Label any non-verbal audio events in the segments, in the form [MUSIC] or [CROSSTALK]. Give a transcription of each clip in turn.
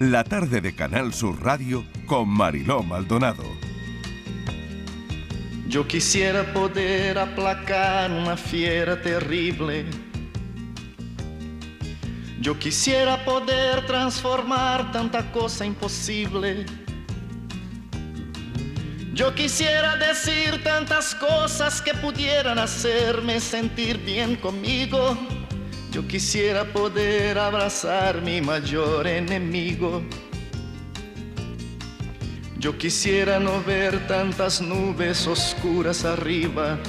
La tarde de Canal Sur Radio con Mariló Maldonado. Yo quisiera poder aplacar una fiera terrible. Yo quisiera poder transformar tanta cosa imposible. Yo quisiera decir tantas cosas que pudieran hacerme sentir bien conmigo. Yo quisiera poder abrazar mi mayor enemigo. Yo quisiera no ver tantas nubes oscuras arriba.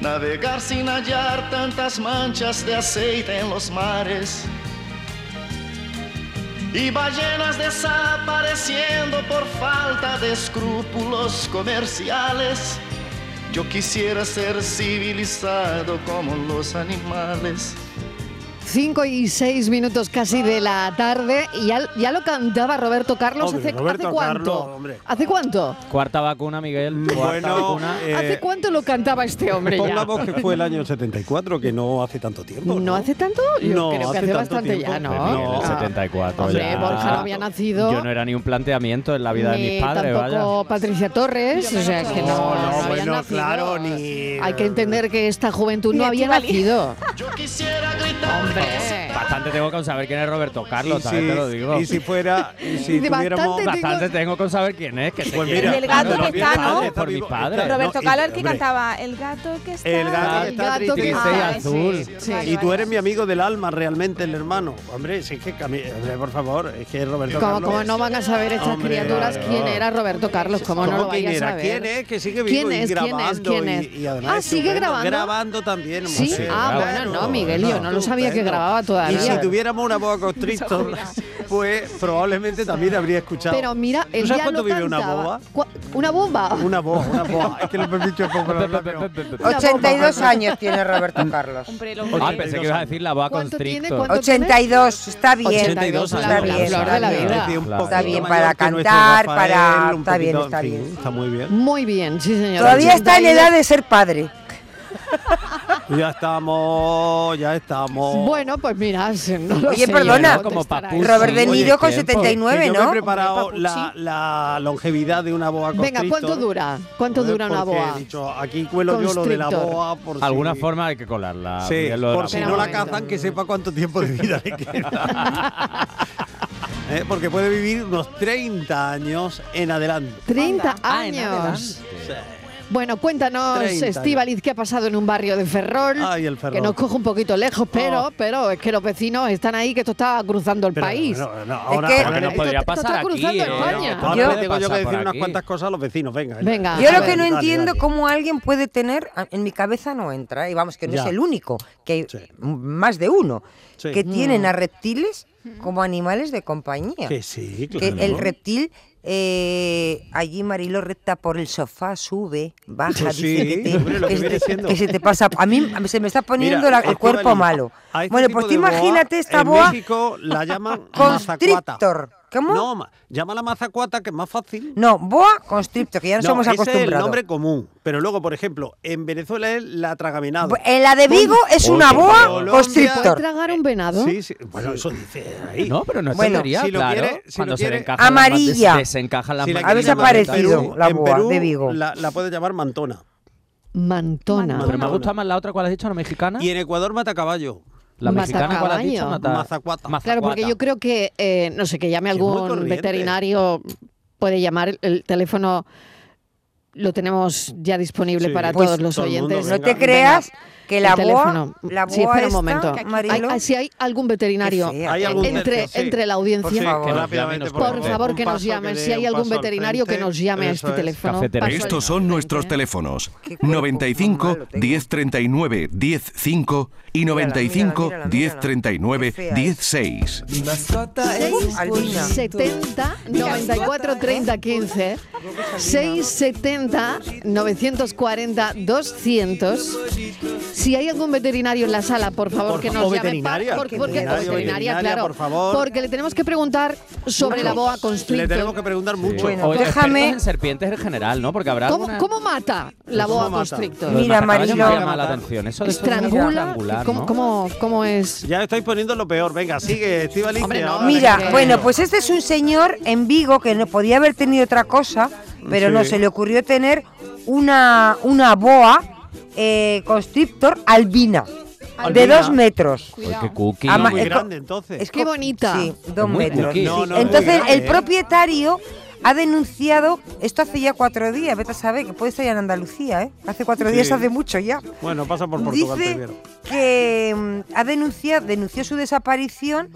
Navegar sin hallar tantas manchas de aceite en los mares. Y ballenas desapareciendo por falta de escrúpulos comerciales. Yo quisiera ser civilizado como los animales. 5 y 6 minutos casi de la tarde y ya, ya lo cantaba Roberto Carlos Hombre, hace, Roberto ¿hace cuánto? Carlos, hombre. ¿Hace cuánto? Cuarta vacuna, Miguel. Cuarta Bueno, vacuna. eh, ¿Hace cuánto lo cantaba este hombre ya? Pongamos que fue el año 74, que no hace tanto tiempo. ¿No hace tanto? Yo No, creo que hace bastante tiempo. ya, ¿no? Miguel, el Ah. 74 Hombre, ya. Borja no había nacido. Yo no era ni un planteamiento en la vida de mis padres, tampoco vaya. Patricia Torres, o sea que no, No, no, no habían bueno, nacido. claro, ni- Hay que entender que esta juventud Ni no había nacido. [LAUGHS] Yo quisiera gritar. 对。Bastante tengo con saber quién es Roberto Carlos, Y ¿sabes? si, Te lo digo. y si fuera, y si De tuviéramos... bastante Bastante tengo con saber quién es. Que Pues quiere. mira, Y el gato no, que no, está, ¿no? está Por mis padres. está- Roberto Carlos, el que hombre, cantaba El gato que está. El gato que El está gato triste. que está- y azul. sí. Sí. Vale, Y tú eres mi amigo del alma, realmente, el hermano. Hombre, si es que, hombre, por favor, es que Roberto Como, Carlos... como no van a saber estas Hombre, criaturas claro. quién era Roberto Carlos, cómo no ¿Cómo lo quién vaya a era? saber. ¿Quién es? Que sigue vivo ¿Quién y es? ¿Quién es? grabando. ¿Quién es? Ah, ¿sigue grabando? Grabando también. Sí, ah, bueno, no, Miguel, yo no lo sabía que grababa Y si tuviéramos una boa constrictor, [LAUGHS] pues probablemente también habría escuchado. Pero mira, ¿Tú él sabes cuánto vive una boa? Cu- ¿Una bomba? Una boa, una boa. Es que lo he dicho un poco la radio. 82 años tiene Roberto Carlos. Ah, pensé que ibas a decir la boa constrictor. ¿Cuánto tiene? 82, está bien. 82 está años, bien, está bien. para cantar, para- está bien, está bien. Está muy bien. Muy bien, sí, señor. Todavía está en 82. edad de ser padre. [LAUGHS] Ya estamos, ya estamos. Bueno, pues mira, [LAUGHS] no lo Oye, sé, perdona, yo como. Robert De Niro con tiempo. 79, que yo me ¿no? he preparado la, la longevidad de una boa Venga. ¿cuánto dura? ¿Cuánto dura una boa? he dicho, aquí cuelo yo lo de la boa por si... Alguna forma hay que colarla. Sí, por la si boa. no la cazan, que sepa cuánto tiempo de vida le queda. [LAUGHS] Eh, Porque puede vivir unos 30 años en adelante. 30 Ah, en años. adelante. Bueno, cuéntanos, 30 años. Estíbaliz, qué ha pasado en un barrio de Ferrol. Ay, el Ferrol. Que nos coge un poquito lejos, pero, Oh. pero es que los vecinos están ahí, que esto está cruzando el Pero, país. no, no, ahora, que- ahora Porque no- nos podría Esto- esto pasar está aquí. cruzando ¿eh? España. Esto ahora puede tengo yo que decir unas cuantas cosas a los vecinos. Venga. Venga. Yo lo ver, que no dale, entiendo dale. cómo alguien puede tener, en mi cabeza no entra, y vamos, que no Ya. es el único, que Sí. más de uno, Sí. que tienen a reptiles como animales de compañía. Que sí, que claro. el reptil eh, allí Marilo recta por el sofá, sube, baja, Pues dice sí, que, te, se te- siendo. que se te pasa. A mí se me está poniendo Mira, la- el cuerpo malo. este Bueno, pues tú imagínate esta en boa México la llaman constrictor. ¿Cómo? No, ma- llámala mazacuata, que es más fácil. No, boa constrictor, que ya nos No, hemos ese es el acostumbrado. nombre común. Pero luego, por ejemplo, en Venezuela es la tragaminado. En la de Vigo es Oye, una boa Colombia- ¿Puede constrictor. tragar un venado? Sí, sí. Bueno, eso dice ahí. No, pero no es Bueno, tontería, si lo claro. quiere- si Cuando lo se quiere- las Amarilla. manos, desencajan las Si la. Ha en Perú- la en boa Perú de Vigo. La, la puedes llamar mantona. Mantona. Pero me gusta más la otra, ¿cuál has dicho? ¿La mexicana? Y en Ecuador mata caballo. La mexicana, ¿cuál has dicho? Mazacaballo. Nata? Mazacuata. Claro, porque yo creo que, eh, no sé, que llame algún veterinario, puede llamar, el, el teléfono lo tenemos ya disponible Sí. para Pues todos los todo el mundo, oyentes. No te creas que la el boa, teléfono. la boa Sí, espera un momento. Hay- hay- si hay algún veterinario fea. Hay algún entre, sí. entre la audiencia, Por favor. que nos rápidamente, llame, por favor, que nos llamen. Si hay algún veterinario que nos llame a este es. teléfono. Estos son nuestros teléfonos. Qué cuerpo 95 tan malo tengo. 1039 105 y Mírala, 95 mírala, mírala, mírala. 1039 Qué fea es. 16. Albina. 670 94 30 15 670 940 200 Si hay algún veterinario en la sala, por favor, Por que nos llame. veterinaria. por- porque, Veterinario, veterinaria, veterinaria, claro. por favor. Porque le tenemos que preguntar sobre la boa Le constrictor. tenemos que preguntar mucho. Bueno, O déjame- en serpientes en general, ¿no? Porque habrá ¿Cómo, alguna- cómo mata la ¿Cómo boa mata? constrictor? Mira, me Marilo. llama la atención. Eso de ¿Estrangula? estrangular, ¿Cómo, ¿no? cómo, cómo es? Ya estáis poniendo lo peor. Venga, sigue, Estivaliz. No, Mira, que- bueno, pues este es un señor en Vigo que no podía haber tenido otra cosa, pero Sí. no se le ocurrió tener una, una boa eh, constrictor albina, de dos metros. Qué cookie. Ama- muy eh, co- grande, entonces. Es Qué co- bonita. Sí, dos muy metros. cookie. No, no, Entonces grande, el ¿eh? propietario ha denunciado, esto hace ya cuatro días, vete a saber, que puede estar ya en Andalucía, ¿eh? Hace cuatro Sí. días, hace mucho ya. Bueno, pasa por Portugal Dice primero. que mm, ha denunciado, denunció su desaparición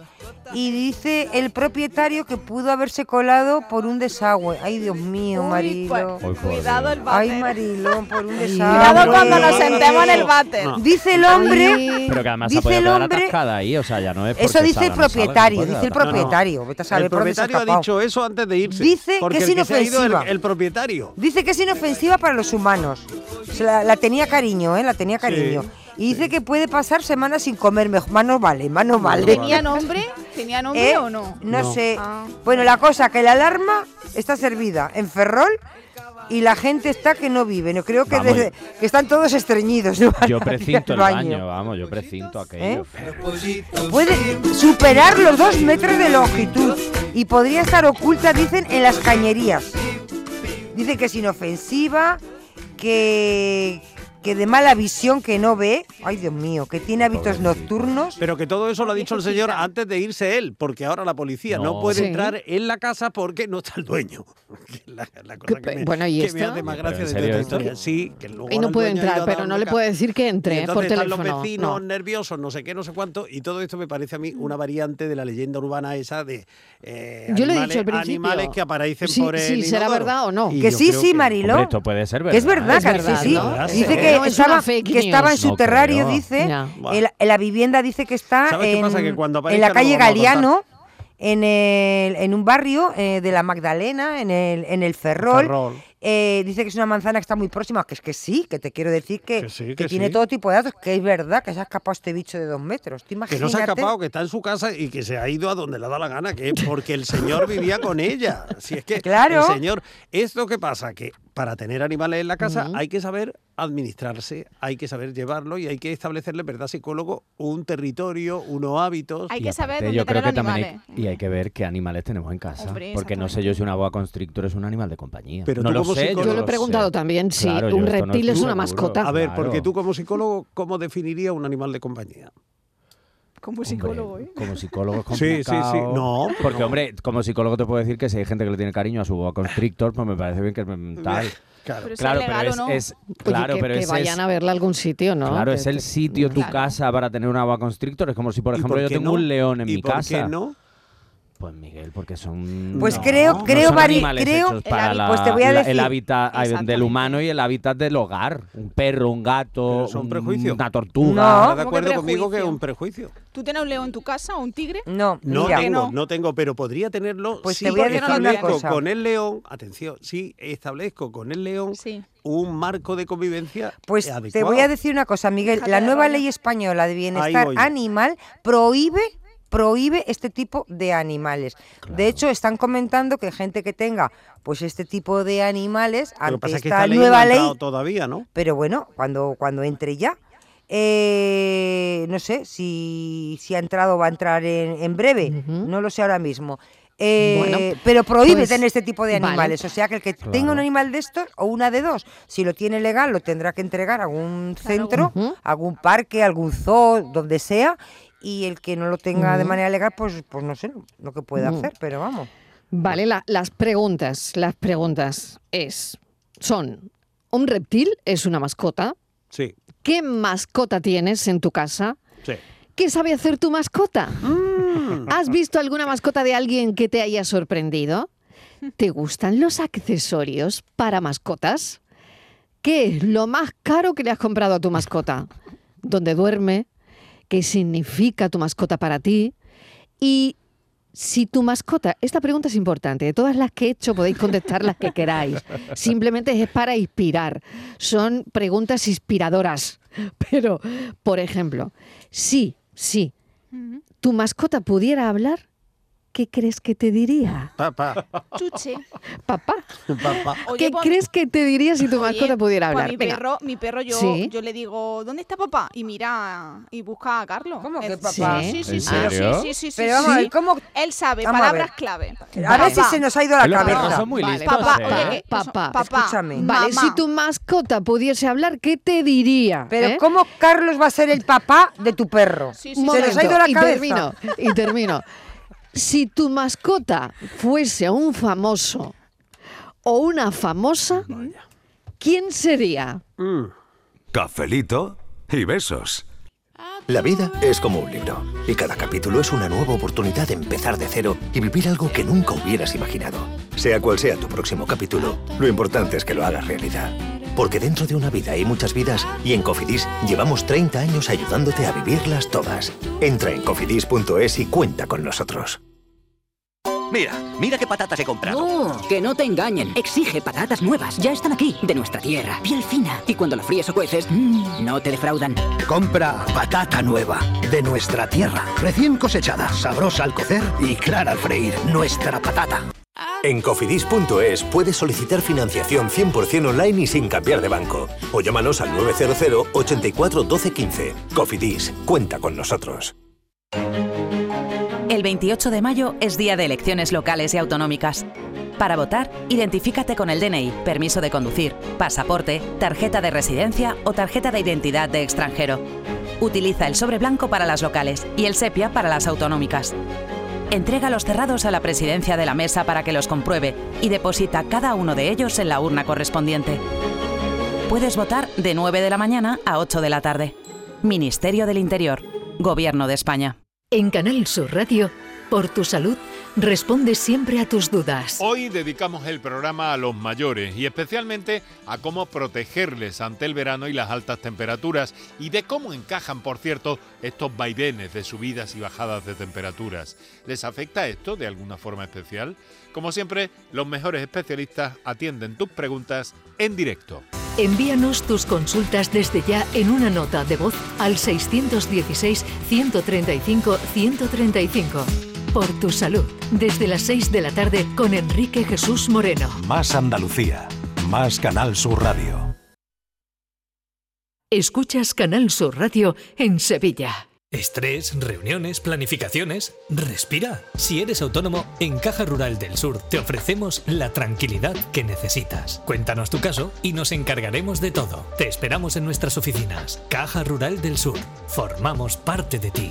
y dice el propietario que pudo haberse colado por un desagüe. Ay, Dios mío, Uy, Marilo. pues, Ay, por cuidado el Ay, váter. Marilo, por un desagüe. Cuidado cuando nos Ay. sentemos en el váter. No. Dice el hombre, Ay. Pero que además se dice el quedar hombre, atascada ahí, o sea, ya no es eso dice el propietario, dice el propietario. Vete a saber El propietario ha dicho eso antes de irse. Dice porque que es el que se ha ido es el, inofensiva. el propietario. Dice que es inofensiva para los humanos. Se la, la tenía cariño, ¿eh? La tenía cariño. Y dice que puede pasar semanas sin comer. mejor- Más no vale, más no vale. ¿Tenía nombre? ¿Tenía nombre ¿Eh? o no? No, No. sé. Ah. Bueno, la cosa que la alarma está servida en Ferrol y la gente está que no vive. No creo que, Vamos. desde- que están todos estreñidos. no Yo precinto [LAUGHS] el baño, vamos, yo precinto aquello. ¿Eh? Puede superar los dos metros de longitud y podría estar oculta, dicen, en las cañerías. Dice que es inofensiva, que, que de mala visión, que no ve. Ay, Dios mío, que tiene hábitos nocturnos. Pero que todo eso lo ha dicho el señor antes de irse él, porque ahora la policía no, No. puede Sí. entrar en la casa porque no está el dueño. [LAUGHS] Que es la, la cosa ¿Qué que me, bueno, ¿y que esto? me hace más gracia ¿en de toda historia. Sí, que luego Y no puede entrar, pero no le puede decir que entre ¿eh? por entonces están teléfono. los vecinos no. nerviosos, no sé qué, no sé cuánto, y todo esto me parece a mí una variante de la leyenda urbana esa de eh, Yo lo he animales, dicho al principio. animales que aparecen Sí, por el sí, será verdad o no. Y Que sí, sí, que- Marilo. Hombre, esto puede ser verdad. Que es verdad, Es que verdad, sí, sí. Dice Sí. Que, No estaba, que estaba en su No terrario, creo. dice. En, la- en la vivienda dice que está ¿Sabes qué en, pasa? Que cuando en aparezca la calle. Galeano, en, el, en un barrio eh, de la Magdalena, en el, en el Ferrol. Ferrol. Eh, dice que es una manzana que está muy próxima, que es que sí, que te quiero decir que, Que sí, que que tiene sí. todo tipo de datos, que es verdad que se ha escapado este bicho de dos metros. ¿Te Que no se ha escapado, que está en su casa y que se ha ido a donde le da la gana, que porque el señor vivía con ella. Si es que [LAUGHS] Claro. el señor, esto que pasa, que para tener animales en la casa hay que saber administrarse, hay que saber llevarlo y hay que establecerle, ¿verdad, psicólogo? Un territorio, unos hábitos. Hay Y que saber dónde yo creo que también hay, y hay que ver qué animales tenemos en casa. Hombre, porque no sé yo si una boa constrictor es un animal de compañía. Pero no tú lo como sé. psicólogo- Yo lo he sé. preguntado también, sí. Claro, yo un no reptil es una seguro. mascota. A ver, Claro. porque tú como psicólogo, ¿cómo definirías un animal de compañía? Como Hombre, psicólogo, ¿eh? Como psicólogo es [LAUGHS] Sí, sí, sí. complicado. No, Porque, no. hombre, como psicólogo te puedo decir que si hay gente que le tiene cariño a su boa constrictor, pues me parece bien que mm, tal. Claro. Pero Claro, es legal pero o es, no. es- Oye, claro, que, pero que ese vayan es, a verla a algún sitio, ¿no? claro, es el sitio, tu Claro. casa para tener una boa constrictor. Es como si, por ¿Y ejemplo, yo tengo no? un león en ¿Y mi por casa. qué no? Pues Miguel, porque son. Pues no, creo- no creo, son animales creo- hechos El para hábito- la- Pues te voy a la- decir- el hábitat ay, del humano y el hábitat del hogar. Un perro, un gato, Pero son un- prejuicios. una tortuga. No. ¿Estás de ¿Cómo que acuerdo conmigo que es un prejuicio? ¿Tú tienes un león en tu casa o un tigre? No, No mira, tengo, no. no. tengo, pero podría tenerlo Pues si te voy a decir una establezco cosa. con el león, atención, si establezco con el león Sí. un marco de convivencia Pues te voy a decir una cosa, Miguel. Déjate La nueva ley española de bienestar animal prohíbe prohíbe este tipo de animales. De hecho, están comentando que gente que tenga pues este tipo de animales que ante pasa es que esta ley no nueva ley, todavía, ¿no? pero bueno, cuando cuando entre ya eh, no sé si, si ha entrado o va a entrar en, en breve, no lo sé ahora mismo. Eh, Bueno, pero prohíbe pues, tener este tipo de vale. animales. O sea que el que tenga un animal de estos, o una de dos, si lo tiene legal, lo tendrá que entregar a algún centro, algún parque, algún zoo, donde sea. Y el que no lo tenga de manera legal, pues, pues no sé lo que puede hacer, pero vamos. Vale, la- las preguntas, las preguntas es, son, ¿un reptil es una mascota? Sí, ¿Qué mascota tienes en tu casa? sí. ¿Qué sabe hacer tu mascota? Mm. ¿Has visto alguna mascota de alguien que te haya sorprendido? ¿Te gustan los accesorios para mascotas? ¿Qué es lo más caro que le has comprado a tu mascota? ¿Dónde duerme? ¿Qué significa tu mascota para ti? Y si tu mascota, esta pregunta es importante, de todas las que he hecho podéis contestar las que queráis. [LAUGHS] Simplemente es para inspirar. Son preguntas inspiradoras. Pero, por ejemplo, si, si tu mascota pudiera hablar, ¿qué crees que te diría? Papá, Chuche. Papá, papá. Oye, ¿qué pues- crees que te diría si tu Oye, mascota pudiera pues hablar? mi Venga. perro, mi perro yo, Sí. yo le digo, ¿dónde está papá? Y mira y busca a Carlos. ¿Cómo que Eh, papá? Sí, sí, ¿En sí, serio? sí, sí, sí, sí, Pero vamos a ver, ¿cómo? Él sabe, Vamos a palabras ver. clave. A ver si se nos ha ido la cabeza. son muy Vale, listos. papá, ¿eh? oye, que- Papá, papá, escúchame. Vale, mamá. si tu mascota pudiese hablar, ¿qué te diría? Pero ¿Eh? ¿cómo Carlos va a ser el papá de tu perro? Sí, Un sí, Se momento, nos ha ido la y cabeza. termino, y termino. Si tu mascota fuese un famoso o una famosa, ¿quién sería? Cafelito y besos. La vida es como un libro y cada capítulo es una nueva oportunidad de empezar de cero y vivir algo que nunca hubieras imaginado. Sea cual sea tu próximo capítulo, lo importante es que lo hagas realidad. Porque dentro de una vida hay muchas vidas y en Cofidis llevamos 30 años ayudándote a vivirlas todas. Entra en cofidis.es y cuenta con nosotros. Mira, mira qué patatas he comprado. No, que no te engañen. Exige patatas nuevas. Ya están aquí, de nuestra tierra. Piel fina. Y cuando la fríes o cueces, mmm, no te defraudan. Compra patata nueva, de nuestra tierra, recién cosechada, sabrosa al cocer y clara al freír. Nuestra patata. En cofidis.es puedes solicitar financiación 100% online y sin cambiar de banco. O llámanos al 900 84 12 15. Cofidis, cuenta con nosotros. El 28 de mayo es día de elecciones locales y autonómicas. Para votar, identifícate con el DNI, permiso de conducir, pasaporte, tarjeta de residencia o tarjeta de identidad de extranjero. Utiliza el sobre blanco para las locales y el sepia para las autonómicas. Entrega los cerrados a la presidencia de la mesa para que los compruebe y deposita cada uno de ellos en la urna correspondiente. Puedes votar de 9 de la mañana a 8 de la tarde. Ministerio del Interior, Gobierno de España. En Canal Sur Radio, por tu salud, responde siempre a tus dudas. Hoy dedicamos el programa a los mayores y especialmente a cómo protegerles ante el verano y las altas temperaturas y de cómo encajan, por cierto, estos vaivenes de subidas y bajadas de temperaturas. ¿Les afecta esto de alguna forma especial? Como siempre, los mejores especialistas atienden tus preguntas en directo. Envíanos tus consultas desde ya en una nota de voz al 616-135-135. Por tu salud, desde las 6 de la tarde con Enrique Jesús Moreno. Más Andalucía, más Canal Sur Radio. Escuchas Canal Sur Radio en Sevilla. Estrés, reuniones, planificaciones. Respira. Si eres autónomo, en Caja Rural del Sur te ofrecemos la tranquilidad que necesitas. Cuéntanos tu caso y nos encargaremos de todo. Te esperamos en nuestras oficinas. Caja Rural del Sur. Formamos parte de ti.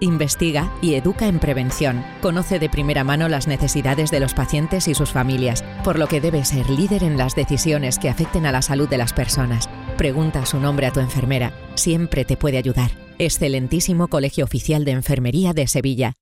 investiga y educa en prevención. Conoce de primera mano las necesidades de los pacientes y sus familias, por lo que debe ser líder en las decisiones que afecten a la salud de las personas. Pregunta su nombre a tu enfermera, siempre te puede ayudar. Excelentísimo Colegio Oficial de Enfermería de Sevilla.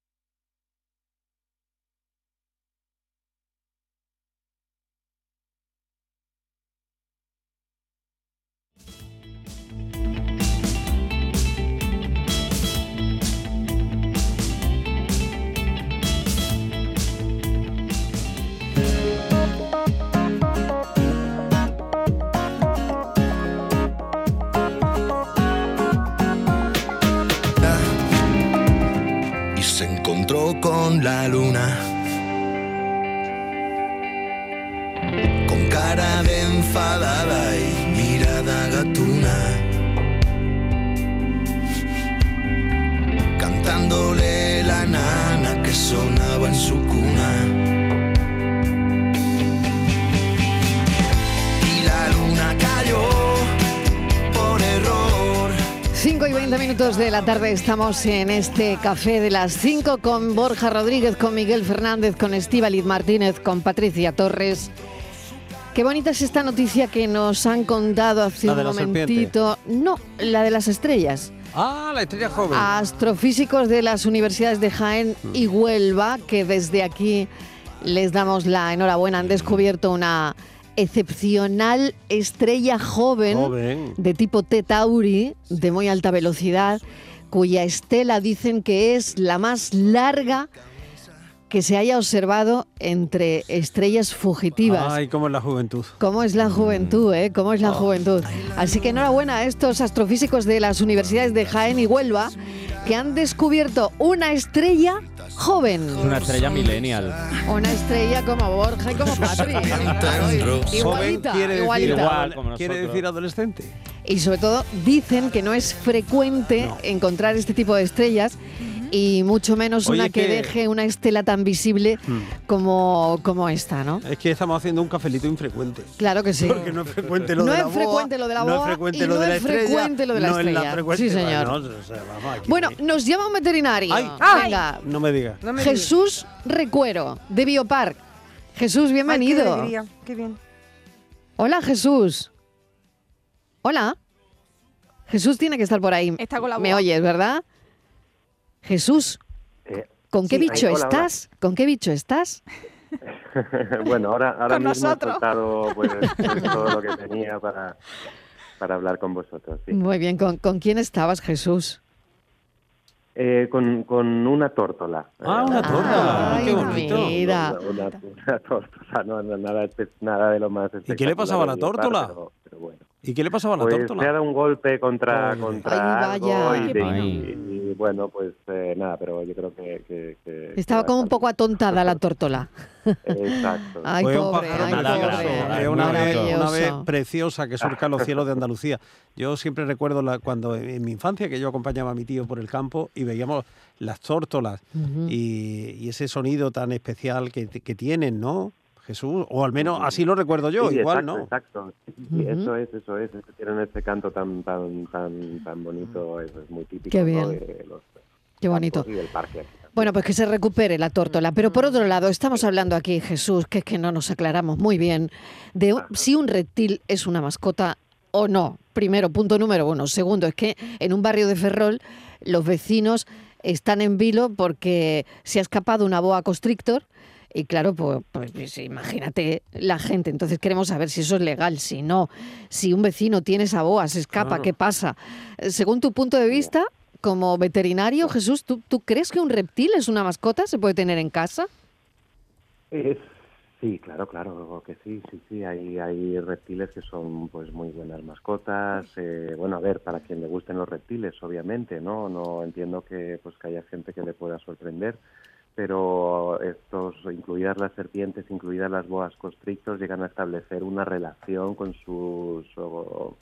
Se encontró con la luna. Con cara de enfadada y 5 y 20 minutos de la tarde estamos en este café de las 5 con Borja Rodríguez, con Miguel Fernández, con Estíbaliz Martínez, con Patricia Torres. Qué bonita es esta noticia que nos han contado hace ¿La un serpiente? momentito. No, la de las estrellas. Ah, la estrella joven. Astrofísicos de las universidades de Jaén y Huelva, que desde aquí les damos la enhorabuena, han descubierto una excepcional estrella joven, Joven. de tipo T Tauri, de muy alta velocidad, cuya estela dicen que es la más larga que se haya observado entre estrellas fugitivas. Ay, cómo es la juventud. ¿Cómo es la juventud, eh? ¿Cómo es la juventud? Así que enhorabuena a estos astrofísicos de las universidades de Jaén y Huelva que han descubierto una estrella joven. Una estrella millennial. Una estrella como Borja y como Patri. [LAUGHS] Joven Igualita, quiere decir, igualita. igual, como quiere decir adolescente. Y sobre todo dicen que no es frecuente encontrar este tipo de estrellas y mucho menos Oye, una que, que- deje una estela tan visible como, como esta, ¿no? Es que estamos haciendo un cafelito infrecuente. Claro que sí. Porque no es frecuente lo No de la es frecuente lo de la no boa es frecuente y lo no de la es frecuente lo de la no estrella. Sí, señor. Bueno, o sea, vamos, aquí- Bueno, nos llama un veterinario. Ay. Venga. no me digas. Jesús Recuero, de Biopark. Jesús, Ay, qué bienvenido. alegría, qué bien. Hola, Jesús. Hola. Jesús tiene que estar por ahí. Está con la Me boa. oyes, ¿verdad? Jesús, Eh, ¿con qué sí, bicho ahí- hola, hola. estás? ¿Con qué bicho estás? [LAUGHS] bueno, ahora, ahora mismo nosotros. he soltado pues, [LAUGHS] todo lo que tenía para, para hablar con vosotros. sí. Muy bien, ¿con, con quién estabas, Jesús? Eh, con, con una tórtola. Ah, una tórtola. Ay, qué bonito. mira. Una, una- una tórtola, no, no, nada, nada de lo más ¿Y qué le pasaba a la tórtola? Pero bueno. ¿Y qué le pasaba a la Pues tórtola? se ha dado un golpe contra, Ay, contra Ay, algo y, Qué de- pena. y- y, bueno, pues eh, nada, pero yo creo que... que- que- Estaba que como un poco atontada la tórtola. Exacto. [LAUGHS] Ay, Fue un pobre, pájaro nada pobre. es una ave, una ave preciosa que surca los cielos de Andalucía. Yo siempre recuerdo la- cuando en mi infancia que yo acompañaba a mi tío por el campo y veíamos las tórtolas Ujú. y, y ese sonido tan especial que, que tienen, ¿no? Jesús, o al menos así lo recuerdo yo, Sí, igual, exacto, ¿no? Exacto, eso es, eso es, tienen este canto tan tan tan tan bonito, eso es muy típico Qué ¿no? bien. de los Qué bonito. y del parque. aquí. Bueno, pues que se recupere la tórtola. Pero por otro lado, estamos hablando aquí, Jesús, que es que no nos aclaramos muy bien de si un reptil es una mascota o no. Primero, punto número uno. Segundo, es que en un barrio de Ferrol los vecinos están en vilo porque se ha escapado una boa constrictor. Y claro, pues, pues, imagínate la gente. Entonces queremos saber si eso es legal, si no. Si un vecino tiene esa boa, se escapa, Claro. ¿qué pasa? Eh, Según tu punto de vista, como veterinario, Jesús, ¿tú, ¿tú crees que un reptil es una mascota? ¿Se puede tener en casa? Es- sí, claro, claro que sí, sí, sí. Hay, hay reptiles que son pues muy buenas mascotas. eh, bueno, a ver, para quien le gusten los reptiles, obviamente, ¿no? No entiendo que pues que haya gente que le pueda sorprender, pero estos, incluidas las serpientes, incluidas las boas constrictos, llegan a establecer una relación con sus o-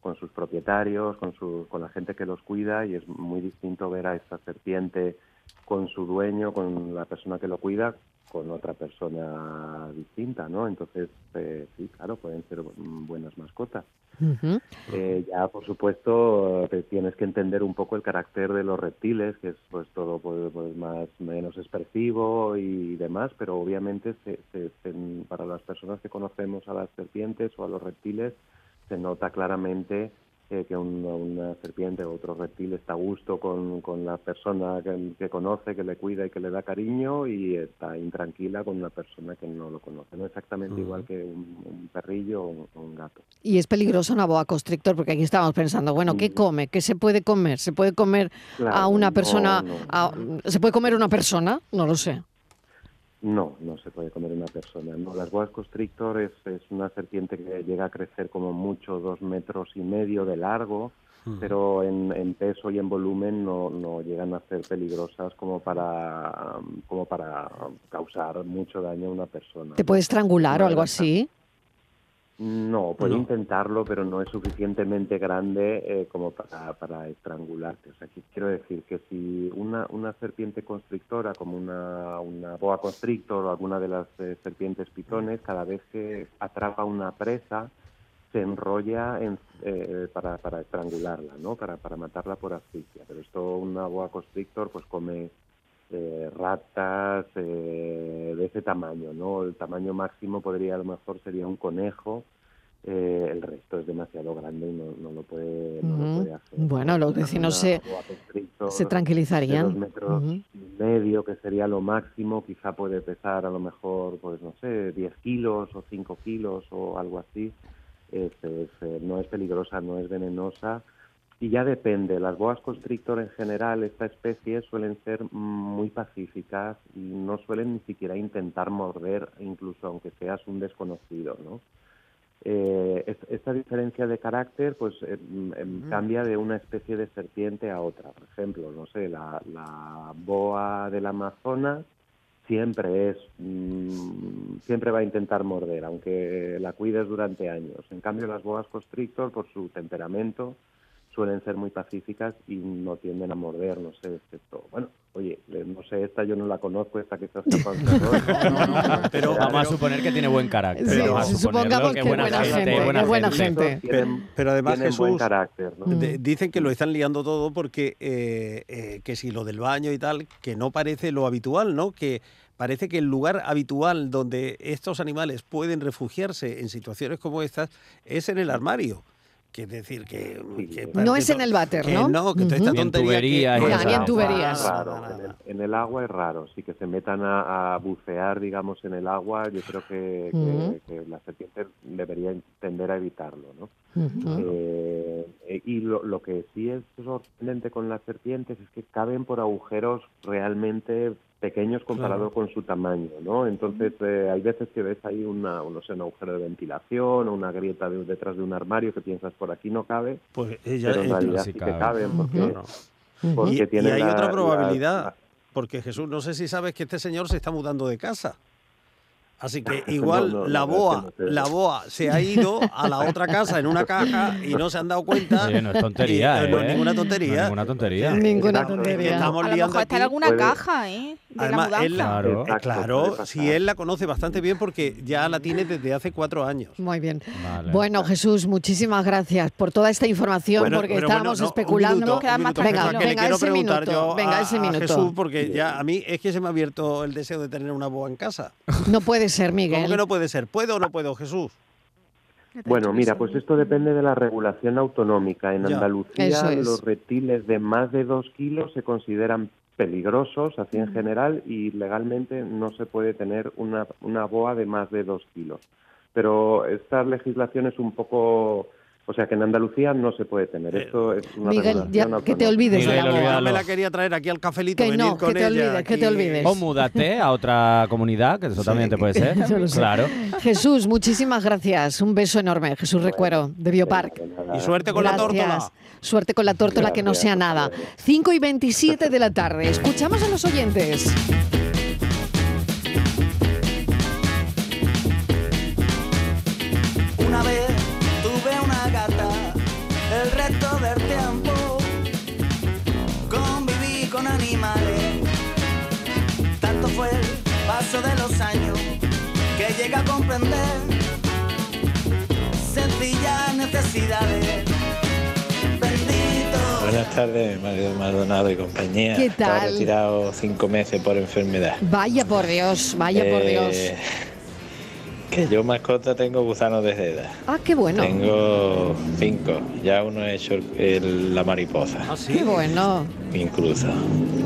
con sus propietarios, con su, con la gente que los cuida y es muy distinto ver a esta serpiente con su dueño, con la persona que lo cuida, con otra persona distinta, ¿no? Entonces, eh, sí, claro, pueden ser mm, buenas mascotas. Eh, ya, por supuesto, te tienes que entender un poco el carácter de los reptiles, que es pues todo pues, pues, más menos expresivo y demás, pero obviamente se- se- se- para las personas que conocemos a las serpientes o a los reptiles se nota claramente eh, que una, una serpiente o otro reptil está a gusto con, con la persona que, que conoce, que le cuida y que le da cariño y está intranquila con una persona que no lo conoce. No exactamente igual que un, un perrillo o un, un gato. Y es peligrosa una boa constrictor, porque aquí estamos pensando, bueno, ¿qué come? ¿Qué se puede comer? ¿Se puede comer a una no, persona? no. a- ¿Se puede comer una persona? No lo sé. No, no se puede comer una persona. No, las boas constrictor es, es una serpiente que llega a crecer como mucho dos metros y medio de largo, pero en, en peso y en volumen no, no llegan a ser peligrosas como para como para causar mucho daño a una persona. ¿Te puede estrangular o algo así? No, puede No. intentarlo, pero no es suficientemente grande eh, como para, para estrangularte. O sea, que quiero decir que si una, una serpiente constrictora, como una, una boa constrictor o alguna de las eh, serpientes pitones, cada vez que atrapa una presa, se enrolla en, eh, para, para estrangularla, ¿no? Para, para matarla por asfixia. Pero esto, una boa constrictor, pues come eh, ratas eh, de ese tamaño, ¿no? El tamaño máximo podría, a lo mejor, sería un conejo. eh, el resto es demasiado grande y no, no lo puede, no lo puede hacer. Bueno, los vecinos se, se tranquilizarían. dos metros y medio, que sería lo máximo, quizá puede pesar a lo mejor, pues no sé, 10 kilos o 5 kilos o algo así. Es- es, eh, no es peligrosa, no es venenosa. Y ya depende, las boas constrictor en general, esta especie, suelen ser muy pacíficas y no suelen ni siquiera intentar morder, incluso aunque seas un desconocido, ¿no? Eh, es- esta diferencia de carácter pues eh, em, cambia de una especie de serpiente a otra. Por ejemplo, no sé, la, la boa del Amazonas siempre es mm, siempre va a intentar morder, aunque la cuides durante años. En cambio, las boas constrictor, por su temperamento, suelen ser muy pacíficas y no tienden a morder, no sé, excepto, bueno, oye, eh, no sé, esta yo no la conozco, esta que está [LAUGHS] escapando. Pero vamos a suponer que tiene buen carácter. Sí, vamos a supongamos que que buena buena gente, gente, buena buena gente. gente. Pero, pero además Jesús, buen carácter, ¿no? de- dicen que lo están liando todo porque eh, eh, que si lo del baño y tal, que no parece lo habitual, ¿no? Que parece que el lugar habitual donde estos animales pueden refugiarse en situaciones como estas es en el armario. Que es decir, que... que No es en el váter, que ¿no? no, que toda Ni en tontería que- ni en tuberías. Raro, en el, en el agua es raro, sí que se metan a, a bucear, digamos, en el agua, yo creo que, que- Ujú. que la serpiente debería tender a evitarlo, ¿no? Eh, eh, y lo, lo que sí es sorprendente con las serpientes es que caben por agujeros realmente pequeños comparado Claro. con su tamaño, ¿no? Entonces eh, hay veces que ves ahí una, no sé, un agujero de ventilación o una grieta de- detrás de un armario que piensas por aquí no cabe, Pues ella, pero en eh, realidad sí sí, cabe. que caben porque, Y, hay la- otra la- probabilidad, la- porque Jesús, no sé si sabes que este señor se está mudando de casa. Así que [LAUGHS] igual no, la no, boa, es que no sé. la boa se ha ido a la otra casa en una caja y no se han dado cuenta. Oye, no es tontería, Y, no es ¿eh? ninguna No tontería. es ninguna tontería. Ninguna tontería. estamos A lo liando mejor está en alguna puede- caja, ¿eh? De Además, la él mudanza. la- Claro. eh, Exacto, claro, si él la conoce bastante bien porque ya la tiene desde hace cuatro años. Muy bien. Vale. Bueno, Jesús, muchísimas gracias por toda esta información, Bueno, porque estábamos bueno, especulando. minuto, minuto, venga, que venga, ese minuto, venga, ese minuto. Jesús, porque ya a mí es que se me ha abierto el deseo de tener una boa en casa. No puede ser, Miguel. ¿Cómo que no puede ser? ¿Puedo o no puedo, Jesús? Bueno, mira, pues esto depende de la regulación autonómica. En Ya. Andalucía es. los reptiles de más de dos kilos se consideran peligrosos, así en general, y legalmente no se puede tener una, una boa de más de dos kilos. Pero esta legislación es un poco... O sea, que en Andalucía no se puede tener. Esto es una Miguel, ya, que te olvides de Miguel, la olvídalo. No me la quería traer aquí al cafelito, Que venir no, con que te ella olvides, que te olvides. O múdate a otra comunidad, que eso también te puede ser. [LAUGHS] Yo lo sé. Claro. Jesús, muchísimas gracias. Un beso enorme. Jesús Recuero, de Biopark. Y suerte con la Gracias. tórtola. Suerte con la tórtola, que no sea nada. 5 y 27 de la tarde. Escuchamos a los oyentes. Que llegué a comprender sencillas necesidades. Bendito. Buenas tardes, Mario Maldonado y compañía. ¿Qué Estaba tal? retirado cinco meses por enfermedad. Vaya por Dios, vaya por Eh, Dios. Que yo mascota tengo gusanos de seda. Ah, qué bueno. Tengo cinco. Ya uno he hecho el- la mariposa, Ah, sí. Qué bueno. incluso.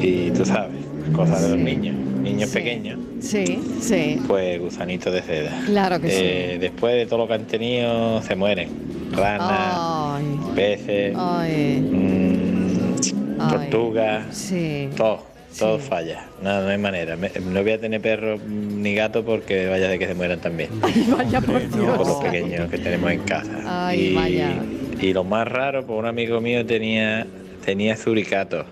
Y tú sabes, cosas de los niños. Niños Sí. pequeños, Sí, sí. pues gusanitos de seda. Claro que Eh, Después de todo lo que han tenido, se mueren. Ranas, Ay, peces, ay, mm, Ay. tortugas. sí. Todo, todo falla. No, no hay manera. Me- no voy a tener perro ni gato porque vaya de que se mueran también. [LAUGHS] Vaya por Por los Dios. pequeños que tenemos en casa. Ay, y, vaya. y lo más raro, pues un amigo mío tenía, tenía zuricato,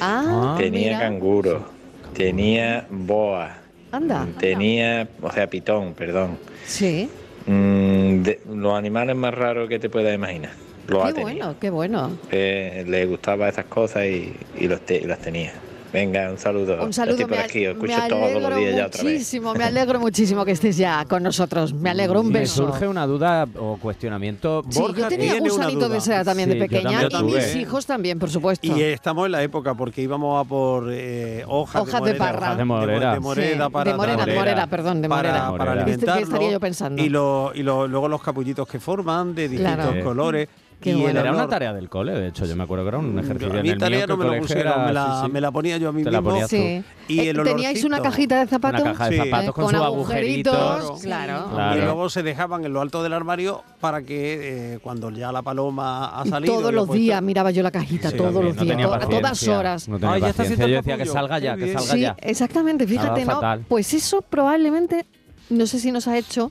Ah, tenía mira. canguro, tenía boa, Anda. tenía, o sea, pitón, perdón. Sí. Mm, de- los animales más raros que te puedas imaginar. Los Qué bueno, qué bueno. Eh, le gustaba esas cosas y, y los te- y las tenía. Venga, un saludo. Un saludo. Estoy por aquí, os escucho todos los días ya otra vez. Muchísimo, me alegro muchísimo que estés ya con nosotros. Me alegro, un beso. Me surge una duda o cuestionamiento. Sí, Borja yo tenía un sanito de seda también sí, de pequeña también y mis hijos también, por supuesto. Y estamos en la época porque íbamos a por eh, hojas, de, morera, de, parra. De morera. De, morera, sí, para, de morera, perdón, de morera. Para, para alimentarlo. ¿Qué estaría yo pensando? Y, lo, y lo, luego los capullitos que forman de distintos claro. colores. Y era una tarea del cole, de hecho, yo me acuerdo que era un mm, ejercicio. A mí tarea no me lo pusieron, me la, ponía yo a mí Te mismo. La sí. y eh, Teníais una cajita de zapatos. Con, agujeritos. Claro. Y luego se dejaban en lo alto del armario para que eh, cuando ya la paloma ha salido. Todos los días miraba yo la cajita, todos los no días, a todas horas. Yo decía que salga ya, que salga ya. Exactamente, fíjate, ¿no? Pues eso probablemente, no sé si nos ha hecho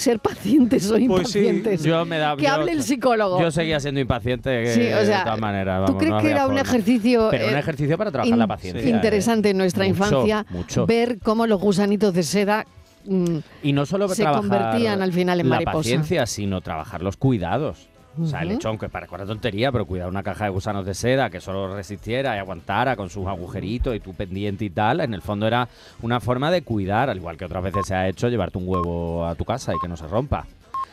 ser pacientes o impacientes. Pues sí, yo me da, que yo, hable el psicólogo. Yo seguía siendo impaciente que, sí, o sea, de todas maneras. ¿Tú crees no que era forma. un ejercicio... Pero un eh, ejercicio para trabajar in, la paciencia. ¿eh? Interesante eh. en nuestra mucho, infancia mucho. ver cómo los gusanitos de seda mm, y no solo se convertían al final en la mariposa. paciencia, sino trabajar los cuidados. O sea, el lechón, que para cuál tontería, pero cuidar una caja de gusanos de seda que solo resistiera y aguantara con sus agujeritos y tu pendiente y tal, en el fondo era una forma de cuidar, al igual que otras veces se ha hecho, llevarte un huevo a tu casa y que no se rompa.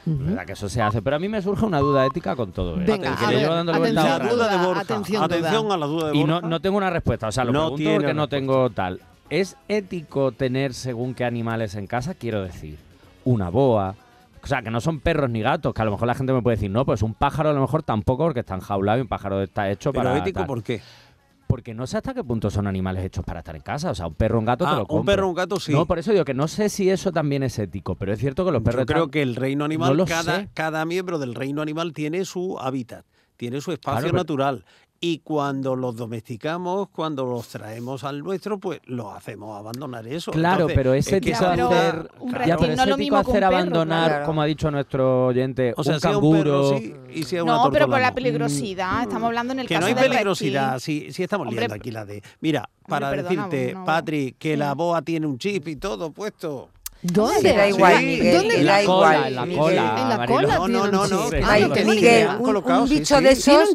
Uh que eso se hace. Pero a mí me surge una duda ética con todo ¿eh? esto. Ver, atención, vuelta a. Atención, atención, a la duda de Borja. Y no, no tengo una respuesta. O sea, lo no pregunto porque no tengo tal. ¿Es ético tener según qué animales en casa? Quiero decir, una boa, o sea, que no son perros ni gatos, que a lo mejor la gente me puede decir, no, pues un pájaro a lo mejor tampoco, porque está enjaulado y un pájaro está hecho ¿Pero para. ético tal. por qué? Porque no sé hasta qué punto son animales hechos para estar en casa. O sea, un perro, un gato ah, te lo compro. Un perro, un gato sí. No, por eso digo que no sé si eso también es ético, pero es cierto que los perros. Yo creo que el reino animal, no cada, cada miembro del reino animal tiene su hábitat tiene su espacio natural y cuando los domesticamos, cuando los traemos al nuestro, pues los hacemos abandonar eso. Claro, Entonces, pero es ético hacer, ya, pero no es lo mismo hacer perro, abandonar, como ha dicho nuestro oyente, o sea, un canguro. No, pero por la peligrosidad, mm. estamos hablando en el que caso no hay peligrosidad, sí, si, estamos Hombre, liando aquí la de. Mira, para decirte, no. Patri, que la boa tiene un chip y todo puesto. ¿Dónde? Da igual, ¿Dónde? En la cola, en la cola. En la cola no, no, no, no. Miguel, un, bicho de esos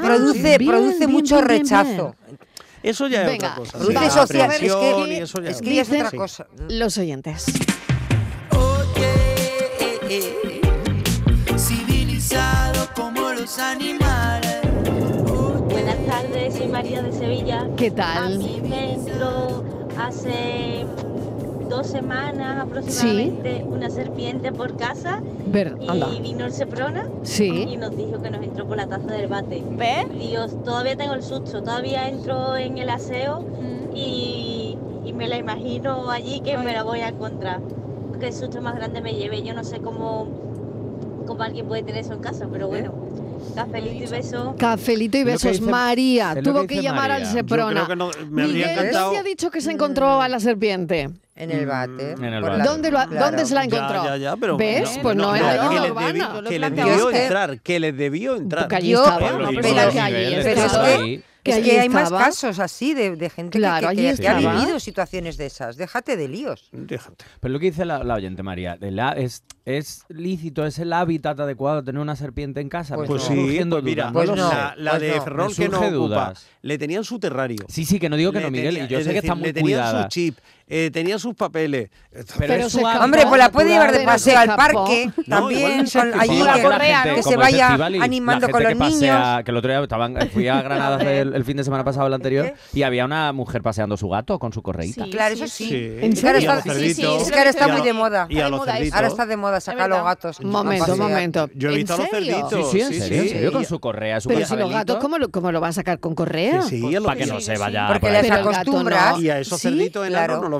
produce, produce mucho rechazo. Eso ya es otra cosa. Luces sí. es que, ya es, otra cosa. Los oyentes. Oye, eh, eh, civilizado como los animales. Buenas tardes, soy María de Sevilla. ¿Qué tal? A mí me entró hace dos semanas aproximadamente una serpiente por casa. Y vino el Seprona y nos dijo que nos entró por la taza del bate. ¿Ves? Dios, todavía tengo el susto, todavía entro en el aseo y, y, me la imagino allí que me la voy a encontrar. Qué susto más grande me lleve yo no sé cómo, cómo alguien puede tener eso en casa, pero bueno. Cafelito y besos. Cafelito y besos. María tuvo que, llamar al Seprona. No, me Miguel, encantado... ha dicho que se encontró a la serpiente? En el bate. Mm, en el bate. ¿Dónde, lo claro. ¿Dónde, se la encontró? Ya, ya, ya, pero ¿Ves? No, pues no, es leyenda urbana. Que les debió entrar, que les debió entrar. Porque allí estaba. Pero es que que es que hay más casos así de, gente que, ha vivido situaciones de esas. Déjate de líos. Déjate. Pero lo que dice la, oyente María, es, es lícito, es el hábitat adecuado tener una serpiente en casa. Pues, pues sí, pues mira, pues la, pues de no. Ferrol que no le tenían su terrario. Sí, sí, que no digo que no, Miguel. Y yo sé que está muy le tenían cuidada. su chip, eh, tenía sus papeles. Pero su hombre, pues la puede llevar de paseo al parque no, también, con, allí que, la gente, que se vaya animando la gente con los que niños. Pasea, que el otro día estaban, eh, fui a [LAUGHS] Granada el, el, fin de semana pasado, el anterior, y había una mujer paseando su gato con su correita. Sí, claro, eso sí. sí. ¿En serio? Está, sí, es que ahora está muy de moda. Y a los ahora está de moda sacar los gatos. Momento, momento. Yo he visto a los cerditos. Sí, sí, en serio, ¿En serio? con su correa, su Pero si los gatos, ¿cómo lo, ¿cómo lo van a sacar con correa? Sí, pues para que no se vaya. Porque les acostumbra. Y a esos cerditos enanos no los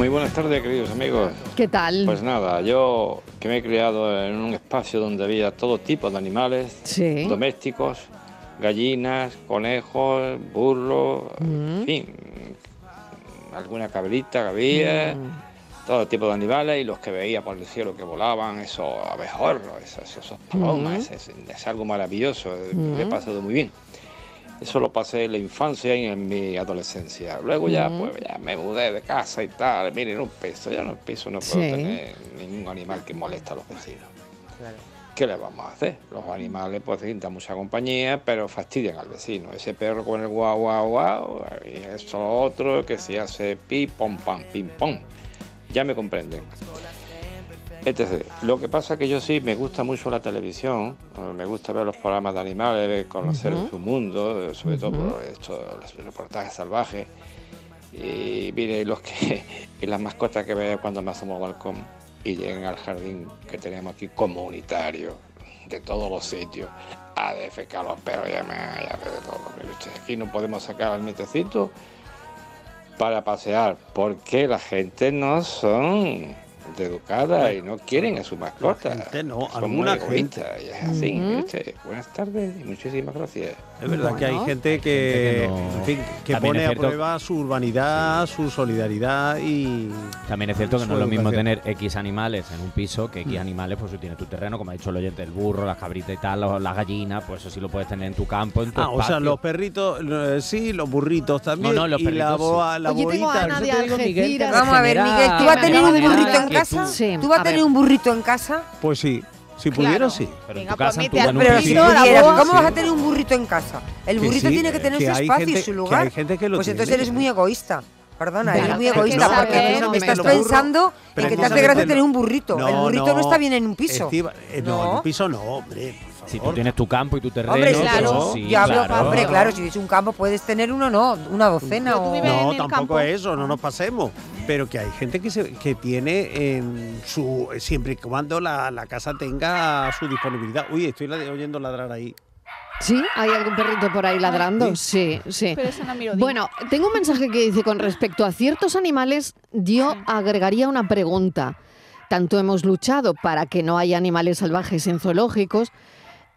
Muy buenas tardes, queridos amigos. ¿Qué tal? Pues nada, yo que me he criado en un espacio donde había todo tipo de animales Sí. domésticos, gallinas, conejos, burros, Mm. en fin, alguna cabrita que había, todo tipo de animales y los que veía por el cielo que volaban, esos abejorros, esos, esos palomas, Ujú. es, es algo maravilloso, eh, me he pasado muy bien. Eso lo pasé en la infancia y en mi adolescencia. Luego ya, pues, ya me mudé de casa y tal. Miren, un piso, ya en un piso no puedo Sí. tener ningún animal que moleste a los vecinos. ¿Qué le vamos a hacer? Los animales pues sí, dan mucha compañía, pero fastidian al vecino. Ese perro con el guau, guau, guau, y eso otro que se hace pi, pom, pam, pim, pom. Ya me comprenden. Etc. Lo que pasa es que yo sí me gusta mucho la televisión, eh, me gusta ver los programas de animales, conocer su mundo, eh, sobre todo por estos los reportajes salvajes. Y mire, los que, [LAUGHS] y las mascotas que veo cuando me asomo al balcón y llegan al jardín que tenemos aquí comunitario, de todos los sitios, a defecar los perros y a de todo. Mire usted, Aquí no podemos sacar al nietecito para pasear, porque la gente no son de educada y no quieren a su mascota. gente no, Son alguna muy egoístas, y es así. Usted. Buenas tardes y muchísimas gracias. Es verdad que hay gente que, gente que no- en fin, que También pone a prueba su urbanidad, su solidaridad y... También es cierto que no es lo mismo tener X animales en un piso que X animales, pues si tienes tu terreno, como ha dicho el oyente, el burro, las cabritas y tal, las gallinas, pues eso sí lo puedes tener en tu campo, en tu Ah, o sea, los perritos, eh, sí, los burritos también. No, no, los y la, perritos boa, sí. la Oye, tengo a boita. Ana Por de eso te digo, Miguel. Vamos a ver, Miguel, ¿tú vas a tener un burrito en casa? Sí, ¿Tú vas a a tener un burrito en casa? Pues sí, si pudiera, Claro. sí. Pero en Venga, tu casa, en tu mete al en un Pero si pudieras. ¿cómo vas a tener un burrito en casa? El burrito sí, tiene que tener que su espacio gente- y su lugar. hay gente que lo pues entonces eres muy egoísta. Perdona, Claro, eres muy egoísta saber- porque no, estás pensando en que te hace gracia tener un burrito. el burrito no, no, está bien en un piso. Estiva- eh, no, en un piso no, hombre. Si tú tienes tu campo y tu terreno, Hombre, pues claro, sí, yo hablo, claro. hombre, claro, si es un campo puedes tener uno, no, una docena o... No, tampoco campo. es eso, no nos pasemos. Pero que hay gente que, se, que tiene en su. siempre y cuando la, la casa tenga su disponibilidad. Uy, estoy oyendo ladrar ahí. ¿Sí? ¿Hay algún perrito por ahí ladrando? Sí, sí. Pero eso no es mi rodilla. Bueno, tengo un mensaje que dice con respecto a ciertos animales, yo agregaría una pregunta. Tanto hemos luchado para que no haya animales salvajes en zoológicos,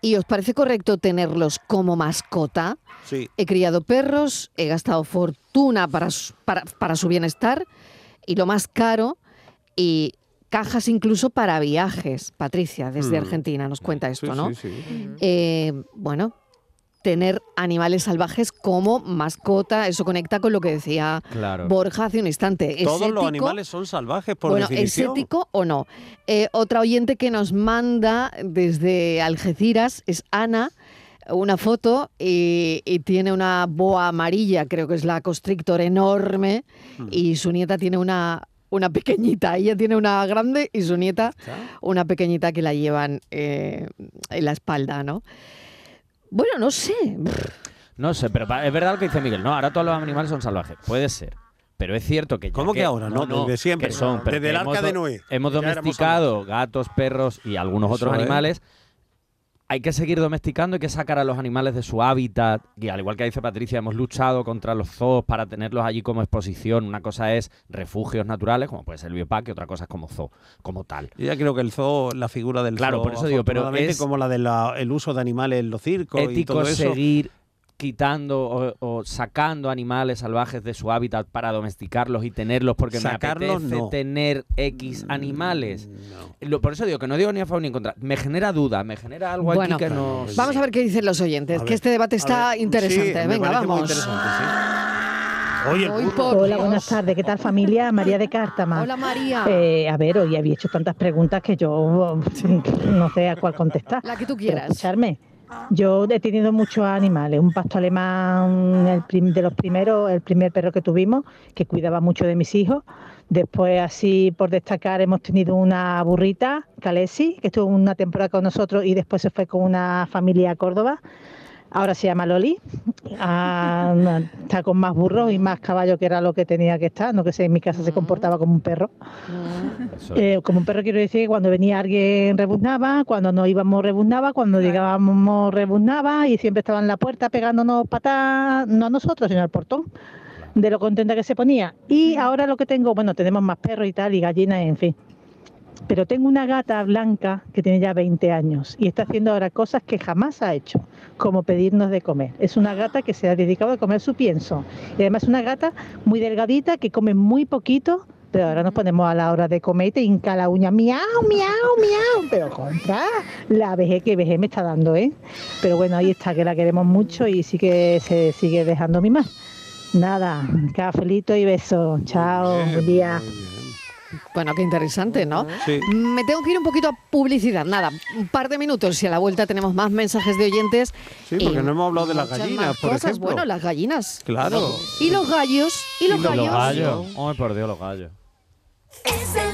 ¿y os parece correcto tenerlos como mascota? Sí. He criado perros, he gastado fortuna para su, para, para su bienestar y lo más caro, y cajas incluso para viajes. Patricia, desde Mm. Argentina, nos cuenta esto, Sí, ¿no? sí, sí. Eh, bueno, tener animales salvajes como mascota, eso conecta con lo que decía Claro. Borja hace un instante. ¿Es Todos los animales son salvajes, por bueno, definición. ¿es ético o no? Eh, otra oyente que nos manda desde Algeciras es Ana, una foto y, y tiene una boa amarilla, creo que es la constrictor enorme, Hmm. y su nieta tiene una, una pequeñita. Ella tiene una grande y su nieta una pequeñita que la llevan eh, en la espalda, ¿no? Bueno, no sé. No sé, pero es verdad lo que dice Miguel. No, ahora todos los animales son salvajes. Puede ser. Pero es cierto que ya ¿Cómo que ahora? No, desde siempre. que son, pero Desde el arca hemos de Noé. Hemos domesticado gatos, perros y algunos Eso otros es. Hay que seguir domesticando, hay que sacar a los animales de su hábitat. Y al igual que dice Patricia, hemos luchado contra los zoos para tenerlos allí como exposición. Una cosa es refugios naturales, como puede ser el bioparque, otra cosa es como zoo, como tal. Yo ya creo que el zoo, la figura del Claro, zoo, por eso digo, pero es como la del uso de animales en los circos y ético todo eso. seguir quitando o, o sacando animales salvajes de su hábitat para domesticarlos y tenerlos porque Sacarlos, me apetece no. tener X animales. Lo- por eso digo que no digo ni a favor ni en contra. Me genera duda, me genera algo Bueno, aquí que no... Vamos a ver qué dicen los oyentes, A que ver, este debate está ver, interesante. sí, Venga, muy vamos. interesante, sí. Oye, el Hoy burro. por Hola, Dios. buenas tardes. ¿Qué tal familia? María de Cártama. Hola, María. Eh, a ver, hoy había hecho tantas preguntas que yo no sé a cuál contestar. La que tú Pero quieras. escucharme. Yo he tenido muchos animales. Un pasto alemán, el prim- de los primeros, el primer perro que tuvimos, que cuidaba mucho de mis hijos. Después, así por destacar, hemos tenido una burrita, Calesi, que estuvo una temporada con nosotros y después se fue con una familia a Córdoba. Ahora se llama Loli. Ah, está con más burros y más caballos que era lo que tenía que estar. No que sé, en mi casa se comportaba como un perro. Eh, como un perro quiero decir que cuando venía alguien rebuznaba, cuando no íbamos rebuznaba, cuando llegábamos rebuznaba y siempre estaba en la puerta pegándonos patas, no a nosotros, sino al portón, de lo contenta que se ponía. Y ahora lo que tengo, bueno, tenemos más perros y tal, y gallinas, en fin. Pero tengo una gata blanca que tiene ya 20 años y está haciendo ahora cosas que jamás ha hecho, como pedirnos de comer. Es una gata que se ha dedicado a comer su pienso. Y además es una gata muy delgadita que come muy poquito, Pero ahora nos ponemos a la hora de comer y te hinca la uña, miau, miau, miau. Pero contra, la vejez que vejez me está dando, ¿eh? Pero bueno, ahí está, que la queremos mucho y sí que se sigue dejando mimar. Nada, cafelito y beso. Chao, buen día. Bueno, qué interesante, ¿no? Sí. Me tengo que ir un poquito a publicidad. Nada, un par de minutos y a la vuelta tenemos más mensajes de oyentes. Sí, porque y no hemos hablado de las gallinas, por cosas. ejemplo. Bueno, las gallinas. Claro. Y los gallos. Y los gallos. Los gallos. Ay, por Dios, los gallos. Es el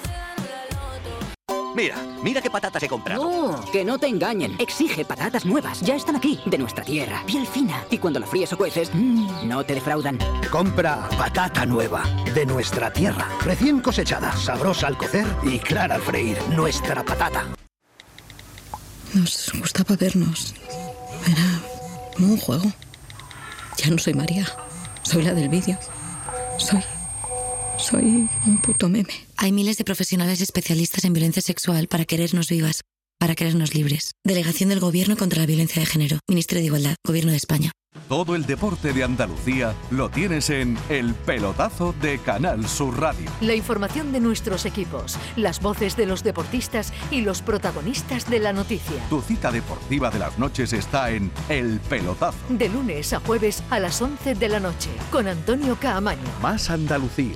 Mira, mira qué patatas he comprado. No, que no te engañen. Exige patatas nuevas. Ya están aquí, de nuestra tierra. Piel fina. Y cuando la fríes o cueces, mmm, no te defraudan. Compra patata nueva, de nuestra tierra, recién cosechada, sabrosa al cocer y clara al freír. Nuestra patata. Nos gustaba vernos. Era como un juego. Ya no soy María. Soy la del vídeo. Soy. Soy un puto meme. Hay miles de profesionales especialistas en violencia sexual para querernos vivas, para querernos libres. Delegación del Gobierno contra la Violencia de Género. Ministerio de Igualdad. Gobierno de España. Todo el deporte de Andalucía lo tienes en El Pelotazo de Canal Sur Radio. La información de nuestros equipos, las voces de los deportistas y los protagonistas de la noticia. Tu cita deportiva de las noches está en El Pelotazo. De lunes a jueves a las 11 de la noche, con Antonio Caamaño. Más Andalucía,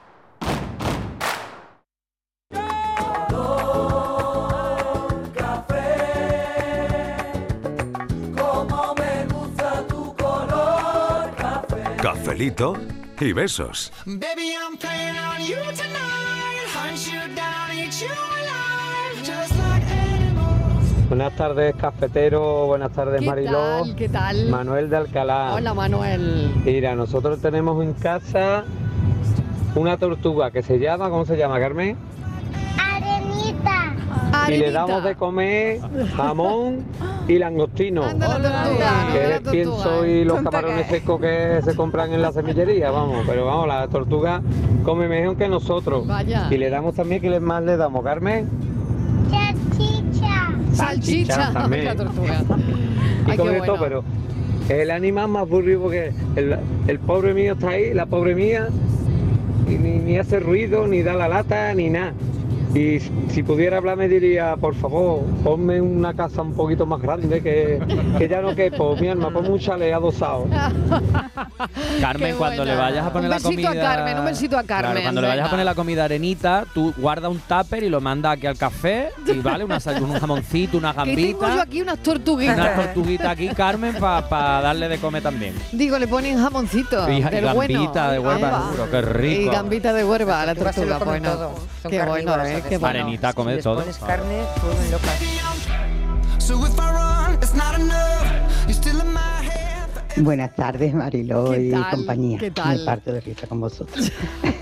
Cafelito y besos. Baby, I'm playing on you tonight. Hunt you down, eat you alive. Just like animals. Buenas tardes, cafetero. Buenas tardes, ¿Qué Mariló. tal? ¿Qué tal? Manuel de Alcalá. Hola, Manuel. Mira, nosotros tenemos en casa una tortuga que se llama, ¿cómo se llama, Carmen? Arenita. Y le damos de comer jamón y langostino. Que es pienso y los camarones secos que se compran en la semillería, vamos. Pero vamos, la tortuga come mejor que nosotros. Vaya. Y le damos también, ¿qué más le damos, Carmen? Salchicha. Salchicha. también. La tortuga. [LAUGHS] y Ay, come todo, pero es el animal más aburrido porque el, el pobre mío está ahí, la pobre mía, y ni, ni hace ruido, ni da la lata, ni nada. Y si pudiera hablar me diría, por favor, ponme una casa un poquito más grande que, que ya no quepo, mi alma, ponme un chalet adosado. [LAUGHS] Carmen, cuando le vayas a poner Un la besito comida. a Carmen, un besito a Claro, Carmen, cuando le vayas a poner la comida arenita, tú guarda un tupper y lo manda aquí al café y [LAUGHS] vale una sal- un jamoncito, una Que tengo yo gambita. aquí unas tortuguitas. Una tortuguita aquí, Carmen, para darle de comer también. Digo, le ponen jamoncito. Y, gambita bueno. de huerva, qué rico. Y gambita de huerva la tortuga. Bueno, qué bueno, carnívoras, ¿eh? Qué bueno. Arenita, come Si de todo. pones carne, se vuelven locas. Buenas tardes, Mariló ¿Qué y tal? compañía. ¿Qué tal? Me parto de risa con vosotros.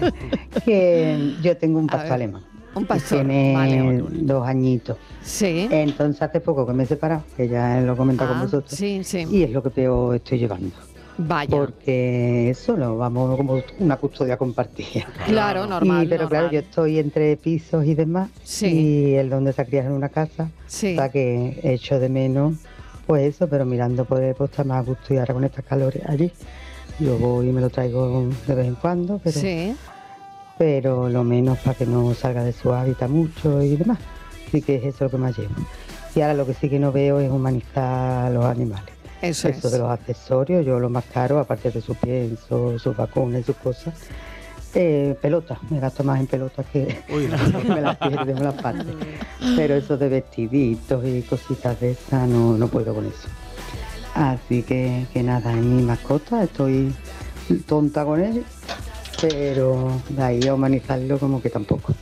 [LAUGHS] que yo tengo un pastor ver, alemán. un pastor, Tiene vale. dos añitos. Sí. Entonces hace poco que me he separado, que ya lo he comentado Ah, con vosotros. sí, sí. Y es lo que peor estoy llevando. Vaya. Porque eso lo vamos como una custodia compartida. [LAUGHS] Claro, normal, Y, pero claro, yo estoy entre pisos y demás. Sí. Y el donde se criado en una casa. Sí. O sea que echo de menos, pues eso, pero mirando por el está más a gusto y ahora con estas calores allí. Yo voy y me lo traigo de vez en cuando, pero, Sí. pero lo menos para que no salga de su hábitat mucho y demás. Así que es eso lo que más llevo. Y ahora lo que sí que no veo es humanizar a los animales. Eso Eso es. de los accesorios, yo lo más caro, aparte de su pienso, sus vacunas y sus cosas, eh, pelota, me gasto más en pelotas que, [LAUGHS] [LAUGHS] me las pierdo, las parto. Pero eso de vestiditos y cositas de esas, no, no puedo con eso. Así que, que nada, en mi mascota estoy tonta con él, pero de ahí a humanizarlo como que tampoco.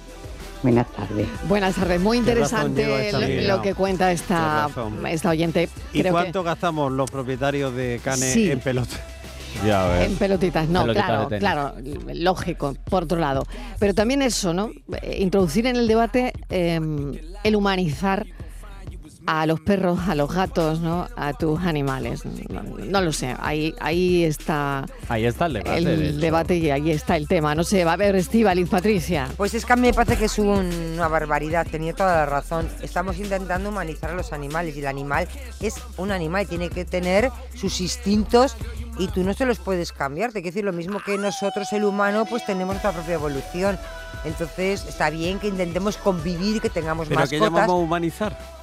Buenas tardes. Buenas tardes, muy interesante lo- que cuenta esta, esta oyente. ¿Y Creo cuánto gastamos los propietarios de canes Sí. en pelota? [LAUGHS] Ya que en pelotitas, no, Pelotitas claro, claro, lógico, por otro lado. Pero también eso, ¿no? Eh, Introducir en el debate eh, el humanizar a los perros, a los gatos, ¿no? A tus animales. No, no lo sé, ahí, ahí está Ahí está el debate. el y ahí está el tema. No sé, va a haber Estíbaliz, Patricia. Pues es que a mí me parece que es un- una barbaridad, tenía toda la razón. Estamos intentando humanizar a los animales y el animal es un animal y tiene que tener sus instintos y tú no se los puedes cambiar. Te quiero decir lo mismo que nosotros, el humano, pues tenemos nuestra propia evolución. Entonces está bien que intentemos convivir, que tengamos ¿Pero qué mascotas. llamamos humanizar?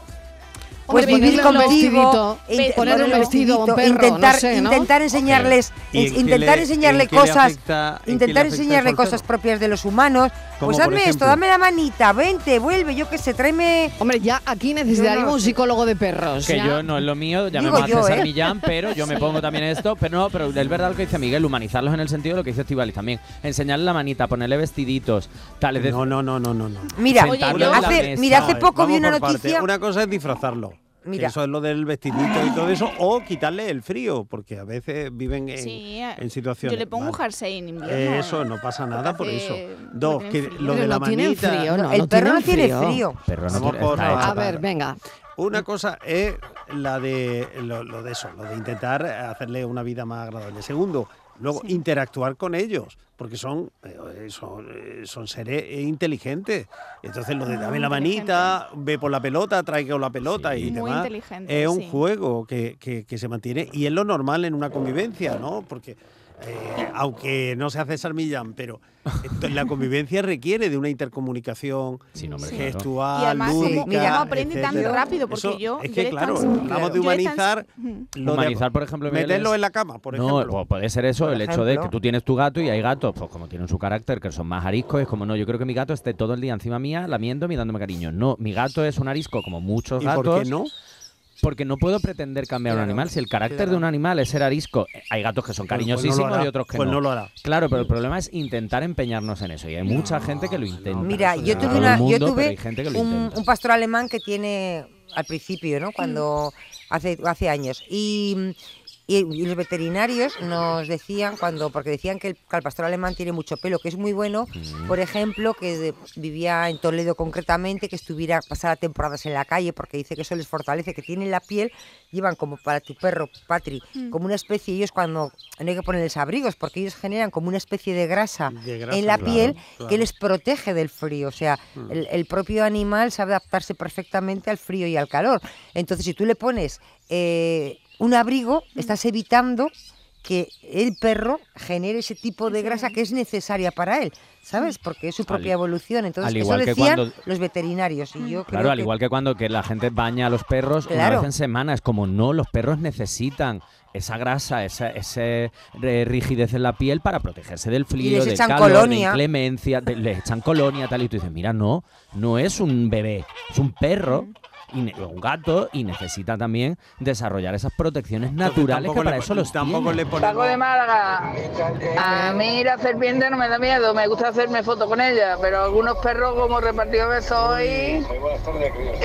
Pues vivir contigo, inte- ponerle un vestido un perro, intentar, no sé, ¿no? intentar enseñarles, ¿Y en qué intentar le- enseñarle cosas, afecta- intentar enseñarle cosas propias de los humanos. Como Pues por hazme esto, dame la manita, vente, vuelve, yo qué sé, tráeme. Hombre, ya aquí necesitaríamos no un psicólogo de perros. Que ya. yo no es lo mío, Digo llamemos a yo, César ¿eh? Millán, pero yo me [LAUGHS] pongo también esto. Pero no, pero es verdad lo que dice Miguel, humanizarlos en el sentido de lo que dice Estivalis también. Enseñarle la manita, ponerle vestiditos, tales de. No, no, no, no, no. no. Mira, hace, mira, hace poco vi una parte. noticia. Una cosa es disfrazarlo. Mira. Eso es lo del vestidito y todo eso. O quitarle el frío, porque a veces viven en, Sí, eh, en situaciones. Yo le pongo un jersey en invierno. Eso, no pasa nada por hace- eso. Dos, que frío. lo de la no tienen manita. frío, no, el no perro no tiene frío. Perro no tiene- hecho A ver, venga. Una cosa es la de lo, lo de eso, lo de intentar hacerle una vida más agradable. Segundo, luego interactuar con ellos, porque son, eh, son, eh, son seres inteligentes. Entonces lo de dame la manita, ve por la pelota, traiga la pelota y Muy demás. Es un sí. juego que, que- que se mantiene y es lo normal en una convivencia, ¿no? Porque eh, aunque no se hace César Millán, pero esto- la convivencia requiere de una intercomunicación hombre, claro. gestual, Y además, lúdica, ¿cómo- cómo aprende tan rápido? Porque Eso- yo- Es que claro, hablamos de humanizar. lo de- Humanizar, por ejemplo, Miguel, Meterlo es- en la cama, por no, ejemplo. o puede ser eso, Por el hecho de que tú tienes tu gato y hay gatos, pues como tienen su carácter, que son más ariscos, es como no, yo creo que mi gato esté todo el día encima mía, lamiéndome y dándome cariño. No, mi gato es un arisco como muchos ¿Y gatos. por qué no? Porque no puedo pretender cambiar un animal. Si el carácter claro. de un animal es ser arisco, hay gatos que son Pues- pues no cariñosísimos y otros que pues no. no lo hará. Claro, pero el problema es intentar empeñarnos en eso. Y hay mucha gente que lo intenta. Mira, yo tuve, una, yo tuve hay gente que lo un, un pastor alemán que tiene al principio, ¿no? Cuando hace, hace años. Y, y- y los veterinarios nos decían, cuando porque decían que el, que el pastor alemán tiene mucho pelo, que es muy bueno, por ejemplo, que de- vivía en Toledo concretamente, que estuviera pasara temporadas en la calle, porque dice que eso les fortalece, que tienen la piel, llevan como para tu perro, Patri, Mm. como una especie, ellos cuando no hay que ponerles abrigos, porque ellos generan como una especie de grasa, De grasa, en la claro, piel claro. que les protege del frío. O sea, Mm. el, el propio animal sabe adaptarse perfectamente al frío y al calor. Entonces, si tú le pones eh, un abrigo, estás evitando que el perro genere ese tipo de grasa que es necesaria para él, ¿sabes? Porque es su propia evolución. Entonces, al eso igual que decían cuando- los veterinarios. Y yo Claro, creo al que- igual que cuando que la gente baña a los perros una Claro. vez en semana, es como no, los perros necesitan esa grasa, esa ese rigidez en la piel para protegerse del frío, les del calor, de inclemencia, de- les echan colonia tal y tú dices, mira, no, no es un bebé, es un perro. Y ne- un gato y necesita también desarrollar esas protecciones naturales que para le- eso los tampoco tiene. le ponemos- Paco de Málaga. A mí la serpiente no me da miedo, me gusta hacerme fotos con ella, pero algunos perros como repartido que soy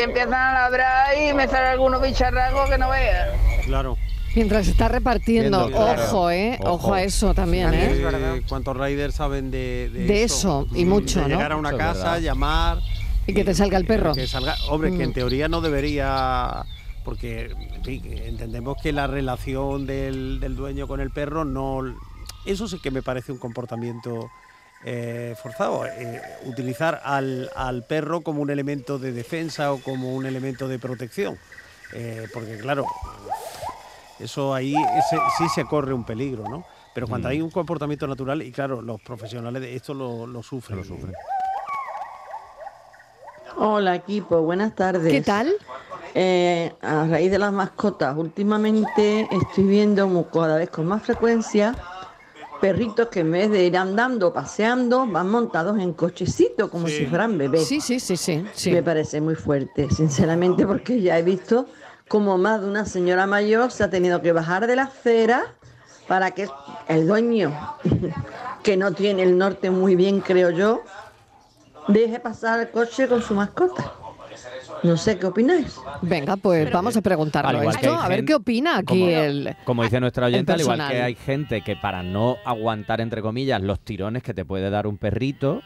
empiezan a ladrar y me salen algunos bicharracos que no veas. Claro. Mientras está repartiendo, Viendo, claro. ojo, ¿eh? Ojo. Ojo. a eso también, ¿eh? Eh, ¿Cuántos riders saben de, de, De eso, y mucho, de ¿no? llegar a una casa, verdad. llamar. Y que te salga el perro. Que salga, hombre, que en Mm. teoría no debería. Porque en fin, entendemos que la relación del, del dueño con el perro no. Eso sí que me parece un comportamiento eh, forzado. eh, utilizar al, al perro como un elemento de defensa o como un elemento de protección. Eh, porque, claro, eso ahí ese- sí se corre un peligro, ¿no? Pero cuando Mm. hay un comportamiento natural, y claro, los profesionales de esto lo, lo sufren. Hola equipo, buenas tardes. ¿Qué tal? Eh, a raíz de las mascotas, últimamente estoy viendo cada vez con más frecuencia perritos que en vez de ir andando, paseando, van montados en cochecitos como si fueran bebés. Sí, sí, sí, sí, sí. Me parece muy fuerte, sinceramente, porque ya he visto como más de una señora mayor se ha tenido que bajar de la acera para que el dueño, [LAUGHS] que no tiene el norte muy bien, creo yo, deje pasar el coche con su mascota. No sé qué opináis. Venga, pues vamos a preguntarlo esto, a ver qué opina aquí como, el... como dice nuestra oyente, al igual que hay gente que para no aguantar, entre comillas, los tirones que te puede dar un perrito,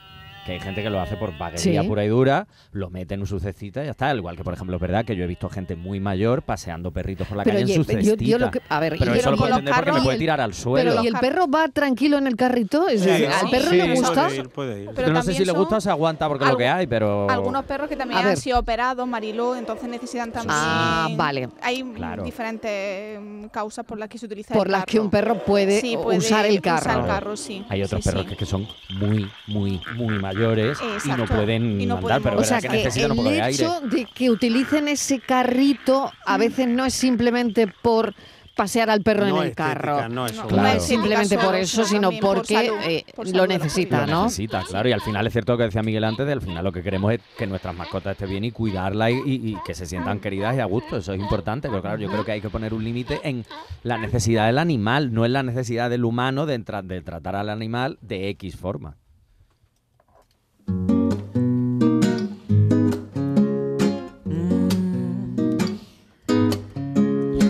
que hay gente que lo hace por vaguería Sí. pura y dura, lo mete en su cestita y ya está. Al igual que, por ejemplo, es verdad que yo he visto gente muy mayor paseando perritos por la Pero calle en su yo- yo cestita. lo que- a ver, pero y eso lo puedo entender porque me puede tirar al suelo. Pero ¿y el perro va tranquilo en el carrito? Es Sí, decir, sí, ¿Al perro sí, le gusta? puede ir, puede ir. Es que no sé si le gusta o se aguanta porque lo que hay, pero... Algunos perros que también han sido operados, Mariló, entonces necesitan también. Ah, vale. Hay Claro. diferentes mm, causas por las que se utiliza Por el las que un perro puede, Sí, puede usar el usar carro. el carro, sí. Hay otros perros que, son muy, muy, muy mayores y no pueden Y no andar, pueden pero O sea que que necesitan un poco el de aire. hecho de que utilicen ese carrito a veces no es simplemente por pasear al perro No en el estética, carro. no es solo. No Claro. es simplemente por eso, sino por porque salud, eh, por lo salud necesita, Lo ¿no? necesita, claro. Y al final es cierto lo que decía Miguel antes, de al final lo que queremos es que nuestras mascotas estén bien y cuidarlas y, y- y que se sientan queridas y a gusto. Eso es importante. Pero claro, yo creo que hay que poner un límite en la necesidad del animal, no en la necesidad del humano de, de tratar al animal de X forma.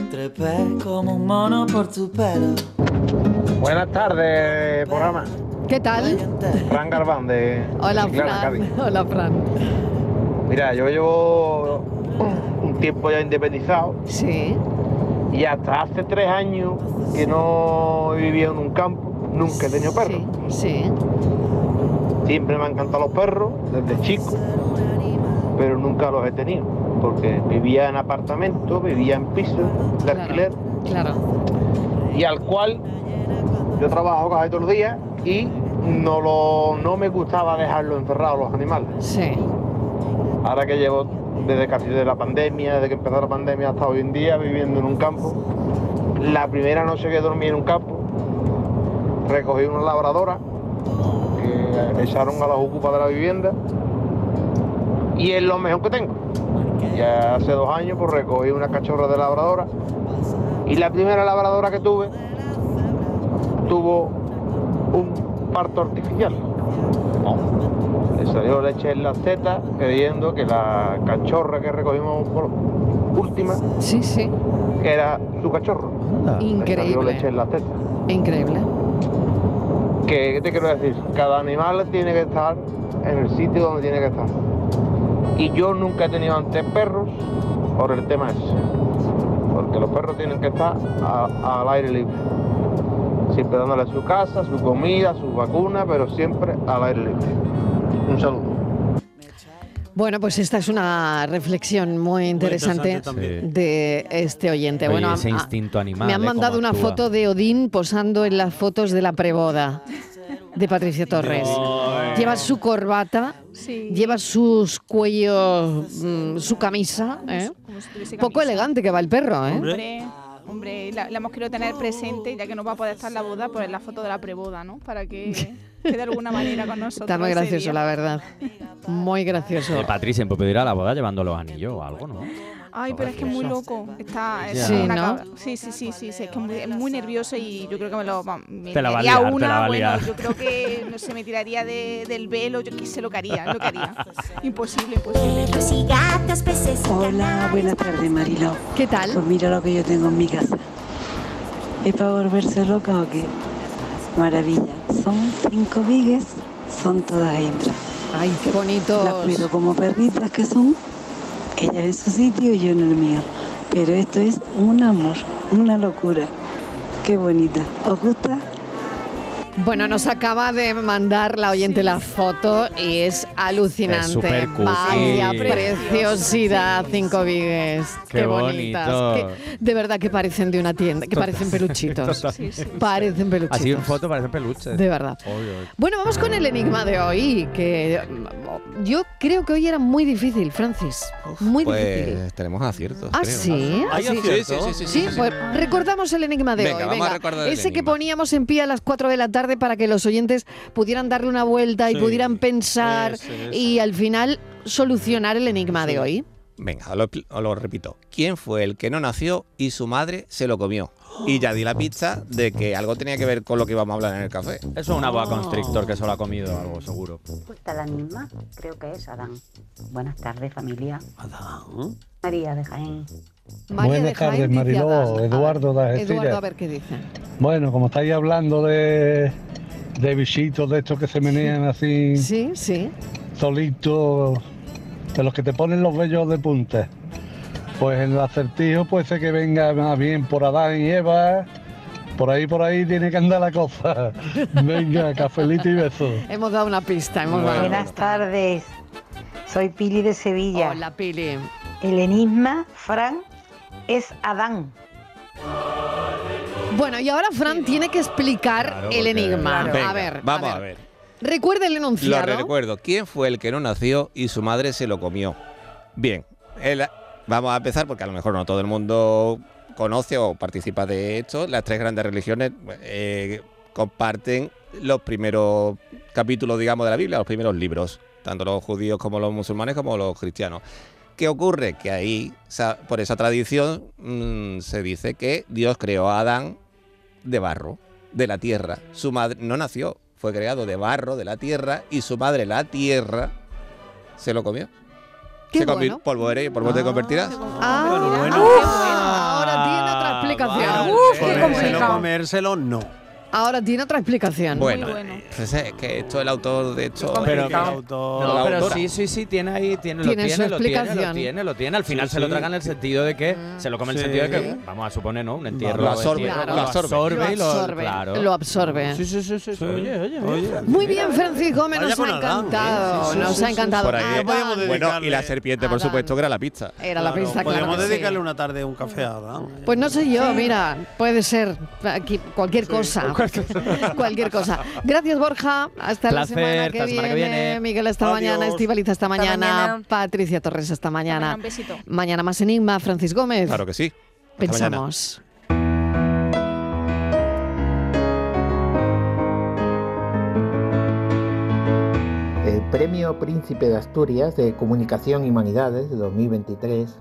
Trepé como un mono por tu pelo. Buenas tardes, programa. ¿Qué tal? Fran Galván de Hola, Chiclana, Cádiz. Fran. Hola, Fran. Mira, yo llevo un tiempo ya independizado. Sí. Y hasta hace tres años que no he vivido en un campo, nunca he tenido perros. Sí. Siempre me han encantado los perros, desde chico, pero nunca los he tenido. Porque vivía en apartamento, vivía en piso de alquiler. Claro. y al cual yo trabajo casi todos los días y no, lo, no me gustaba dejarlo encerrado los animales. Sí. Ahora que llevo desde casi de la pandemia, desde que empezó la pandemia hasta hoy en día viviendo en un campo, la primera noche que dormí en un campo, recogí una labradora echaron a las ocupas de la vivienda y es lo mejor que tengo. Ya hace dos años pues recogí una cachorra de labradora y la primera labradora que tuve tuvo un parto artificial. Le salió leche en las tetas, creyendo que la cachorra que recogimos por última sí, sí. era su cachorro. Le salió Increíble. leche en las tetas. Increíble. ¿Qué te quiero decir? Cada animal tiene que estar en el sitio donde tiene que estar. Y yo nunca he tenido antes perros por el tema ese. Porque los perros tienen que estar al aire libre. Siempre dándole su casa, su comida, su vacuna, pero siempre al aire libre. Un saludo. Bueno, pues esta es una reflexión muy interesante, de este oyente. Oye, bueno, ese instinto animal. me han ¿eh? mandado una actúa. foto de Odín posando en las fotos de la preboda de Patricia Torres. Lleva su corbata, lleva sus cuellos, mm, su camisa, ¿eh? Como si tuviese Poco elegante que va el perro, ¿eh? Hombre, hombre, la, la hemos querido tener presente, ya que no va a poder estar en la boda, pues la foto de la preboda, ¿no? Para que, [LAUGHS] que de alguna manera con nosotros. Está muy gracioso, día. la verdad. Muy gracioso. Eh, Patri siempre puede ir a la boda llevando los anillos o algo, ¿no? Ay, pero es que es muy loco. Está, es Ya. una Sí, ¿no? cabra. Sí, sí, sí, sí, sí, es que es muy, es muy nervioso y yo creo que me lo va- me Te la va liar, te una, la va a bueno, yo creo que no sé, me tiraría de- del velo, yo qué sé lo que haría, lo que haría. [LAUGHS] Imposible, imposible. Hola, buenas tardes, Mariló. ¿Qué tal? Pues mira lo que yo tengo en mi casa. ¿Es para volverse loca o qué? Maravilla. Son cinco vigues, son todas hembras. Ay, qué bonito. Las cuido como perritas que son. Ella en su sitio y yo en el mío. Pero esto es un amor, una locura. Qué bonita. ¿Os gusta? Bueno, nos acaba de mandar la oyente la foto y es alucinante. Es. Vaya Sí. preciosidad, cinco vigues. Qué, Qué bonitas. bonito. que- de verdad que parecen de una tienda, que parecen peluchitos. Sí, sí. Parecen peluchitos. Así en foto parece peluche. De verdad. Bueno, vamos con el enigma de hoy, que yo creo que hoy era muy difícil, Francis. Muy difícil. Pues tenemos aciertos. Ah, creo. sí. ¿Hay Ah, sí. aciertos? Sí, sí, sí, sí, sí, sí. pues recordamos el enigma de Venga, hoy. vamos a venga. recordar el Ese que enigma. poníamos en pie a las 4 de la tarde para que los oyentes pudieran darle una vuelta y Sí, pudieran pensar y al final solucionar el enigma de hoy. Venga, os lo, lo repito. ¿Quién fue el que no nació y su madre se lo comió? Y ya di la pizza de que algo tenía que ver con lo que íbamos a hablar en el café. Eso es una boa constrictor que solo ha comido algo, seguro. Pues está la misma, creo que es Adán. Buenas tardes, familia. Adán. María de Jaén. María Buenas tardes, Mariló. Adán. A Eduardo ver, de. Eduardo, a ver qué dice. Bueno, como estáis hablando de, de bichitos de estos que se menean así. Sí, sí. Solitos, de los que te ponen los vellos de punta. Pues en el acertijo puede ser que venga más bien por Adán y Eva. Por ahí, por ahí tiene que andar la cosa. [LAUGHS] Venga, cafelito y beso. Hemos dado una pista. Hemos dado Buenas tardes. Soy Pili de Sevilla. Hola, Pili. El enigma, Fran, es Adán. Bueno, y ahora Fran tiene que explicar el enigma. Venga, a ver, vamos a a ver. Recuerda el Lo enunciado. recuerdo. ¿Quién fue el que no nació y su madre se lo comió? Bien, el- vamos a empezar porque a lo mejor no todo el mundo conoce o participa de esto. Las tres grandes religiones eh, comparten los primeros capítulos, digamos, de la Biblia, los primeros libros, tanto los judíos como los musulmanes como los cristianos. ¿Qué ocurre? Que ahí, por esa tradición, mm, se dice que Dios creó a Adán de barro, de la tierra. Su madre no nació, fue creado de barro, de la tierra, y su madre, la tierra, se lo comió. Qué se bueno. polvo eres y polvo te convertirás. Ah, bueno. ahora tiene otra explicación. Uf, qué comérselo, comérselo, no. Ahora tiene otra explicación. Bueno, pues es que esto el autor de esto. Pero, el no, autor- pero sí, sí, sí, tiene ahí, tiene, Tiene lo su tiene, lo tiene, explicación. lo tiene, lo tiene. Al final Sí, se lo sí. traga en el sentido de que se lo come en el sentido de que, vamos a suponer, ¿no? Un entierro. Lo absorbe, lo lo absorbe. lo, absorbe, claro. lo absorbe. Sí, sí, sí, sí. sí. Oye, oye, oye. Muy bien, Francisco, me nos ha ¿eh? encantado. Sí, sí, nos ha encantado. Por ahí. Adán. Bueno, y la serpiente, por supuesto, que era la pizza. Era la pista, claro. Sí. dedicarle una tarde un café a Adán. Pues no sé yo, mira, puede ser aquí cualquier cosa. [LAUGHS] cualquier cosa. Gracias, Borja. Hasta la semana que, hasta la semana que viene. viene. Miguel, hasta Adiós. mañana. Estivaliz, hasta mañana. mañana. Patricia Torres, hasta mañana. Un besito. Mañana más Enigma. Francis Gómez. Claro que sí. Hasta mañana. Pensamos. El Premio Príncipe de Asturias de Comunicación y Humanidades de 2023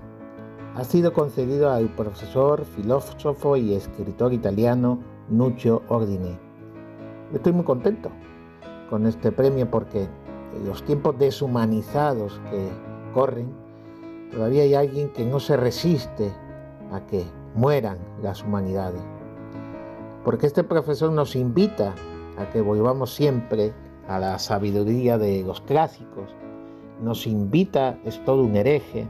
ha sido concedido al profesor, filósofo y escritor italiano Nuccio Ordine. Estoy muy contento con este premio porque en los tiempos deshumanizados que corren, todavía hay alguien que no se resiste a que mueran las humanidades. Porque este profesor nos invita a que volvamos siempre a la sabiduría de los clásicos. Nos invita, es todo un hereje,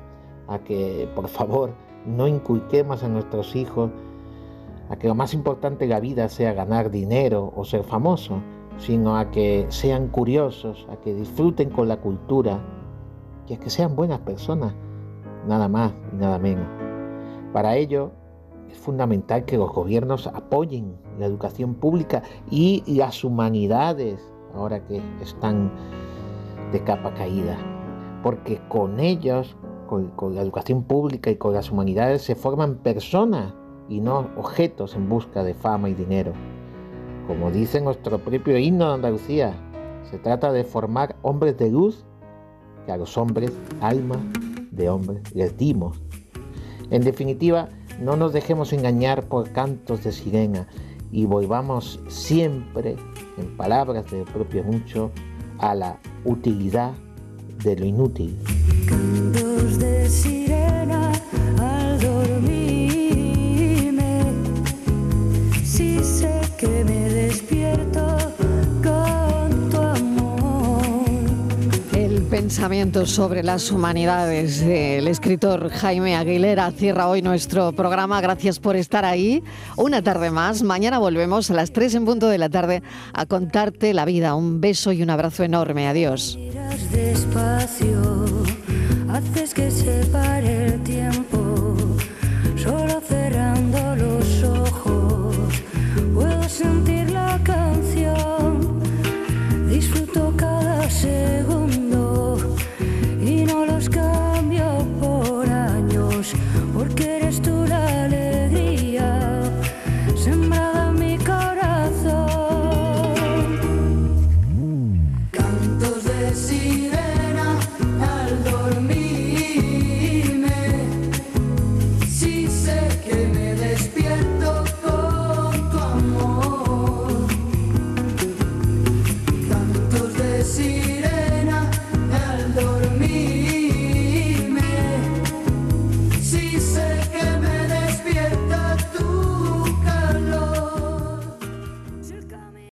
a que por favor no inculquemos a nuestros hijos a que lo más importante de la vida sea ganar dinero o ser famoso, sino a que sean curiosos, a que disfruten con la cultura y a que sean buenas personas, nada más y nada menos. Para ello es fundamental que los gobiernos apoyen la educación pública y las humanidades, ahora que están de capa caída, porque con ellos, con, con la educación pública y con las humanidades se forman personas y no objetos en busca de fama y dinero. Como dice nuestro propio himno de Andalucía, se trata de formar hombres de luz que a los hombres, alma de hombres, les dimos. En definitiva, no nos dejemos engañar por cantos de sirena y volvamos siempre, en palabras del propio Mucho, a la utilidad de lo inútil. Cantos de sirena pensamientos sobre las humanidades. El escritor Jaime Aguilera cierra hoy nuestro programa. Gracias por estar ahí. Una tarde más. Mañana volvemos a las 3 en punto de la tarde a contarte la vida. Un beso y un abrazo enorme. Adiós. Despacio, haces que se pare el tiempo, solo cerrando los ojos, puedo sentir la canción, disfruto cada segundo.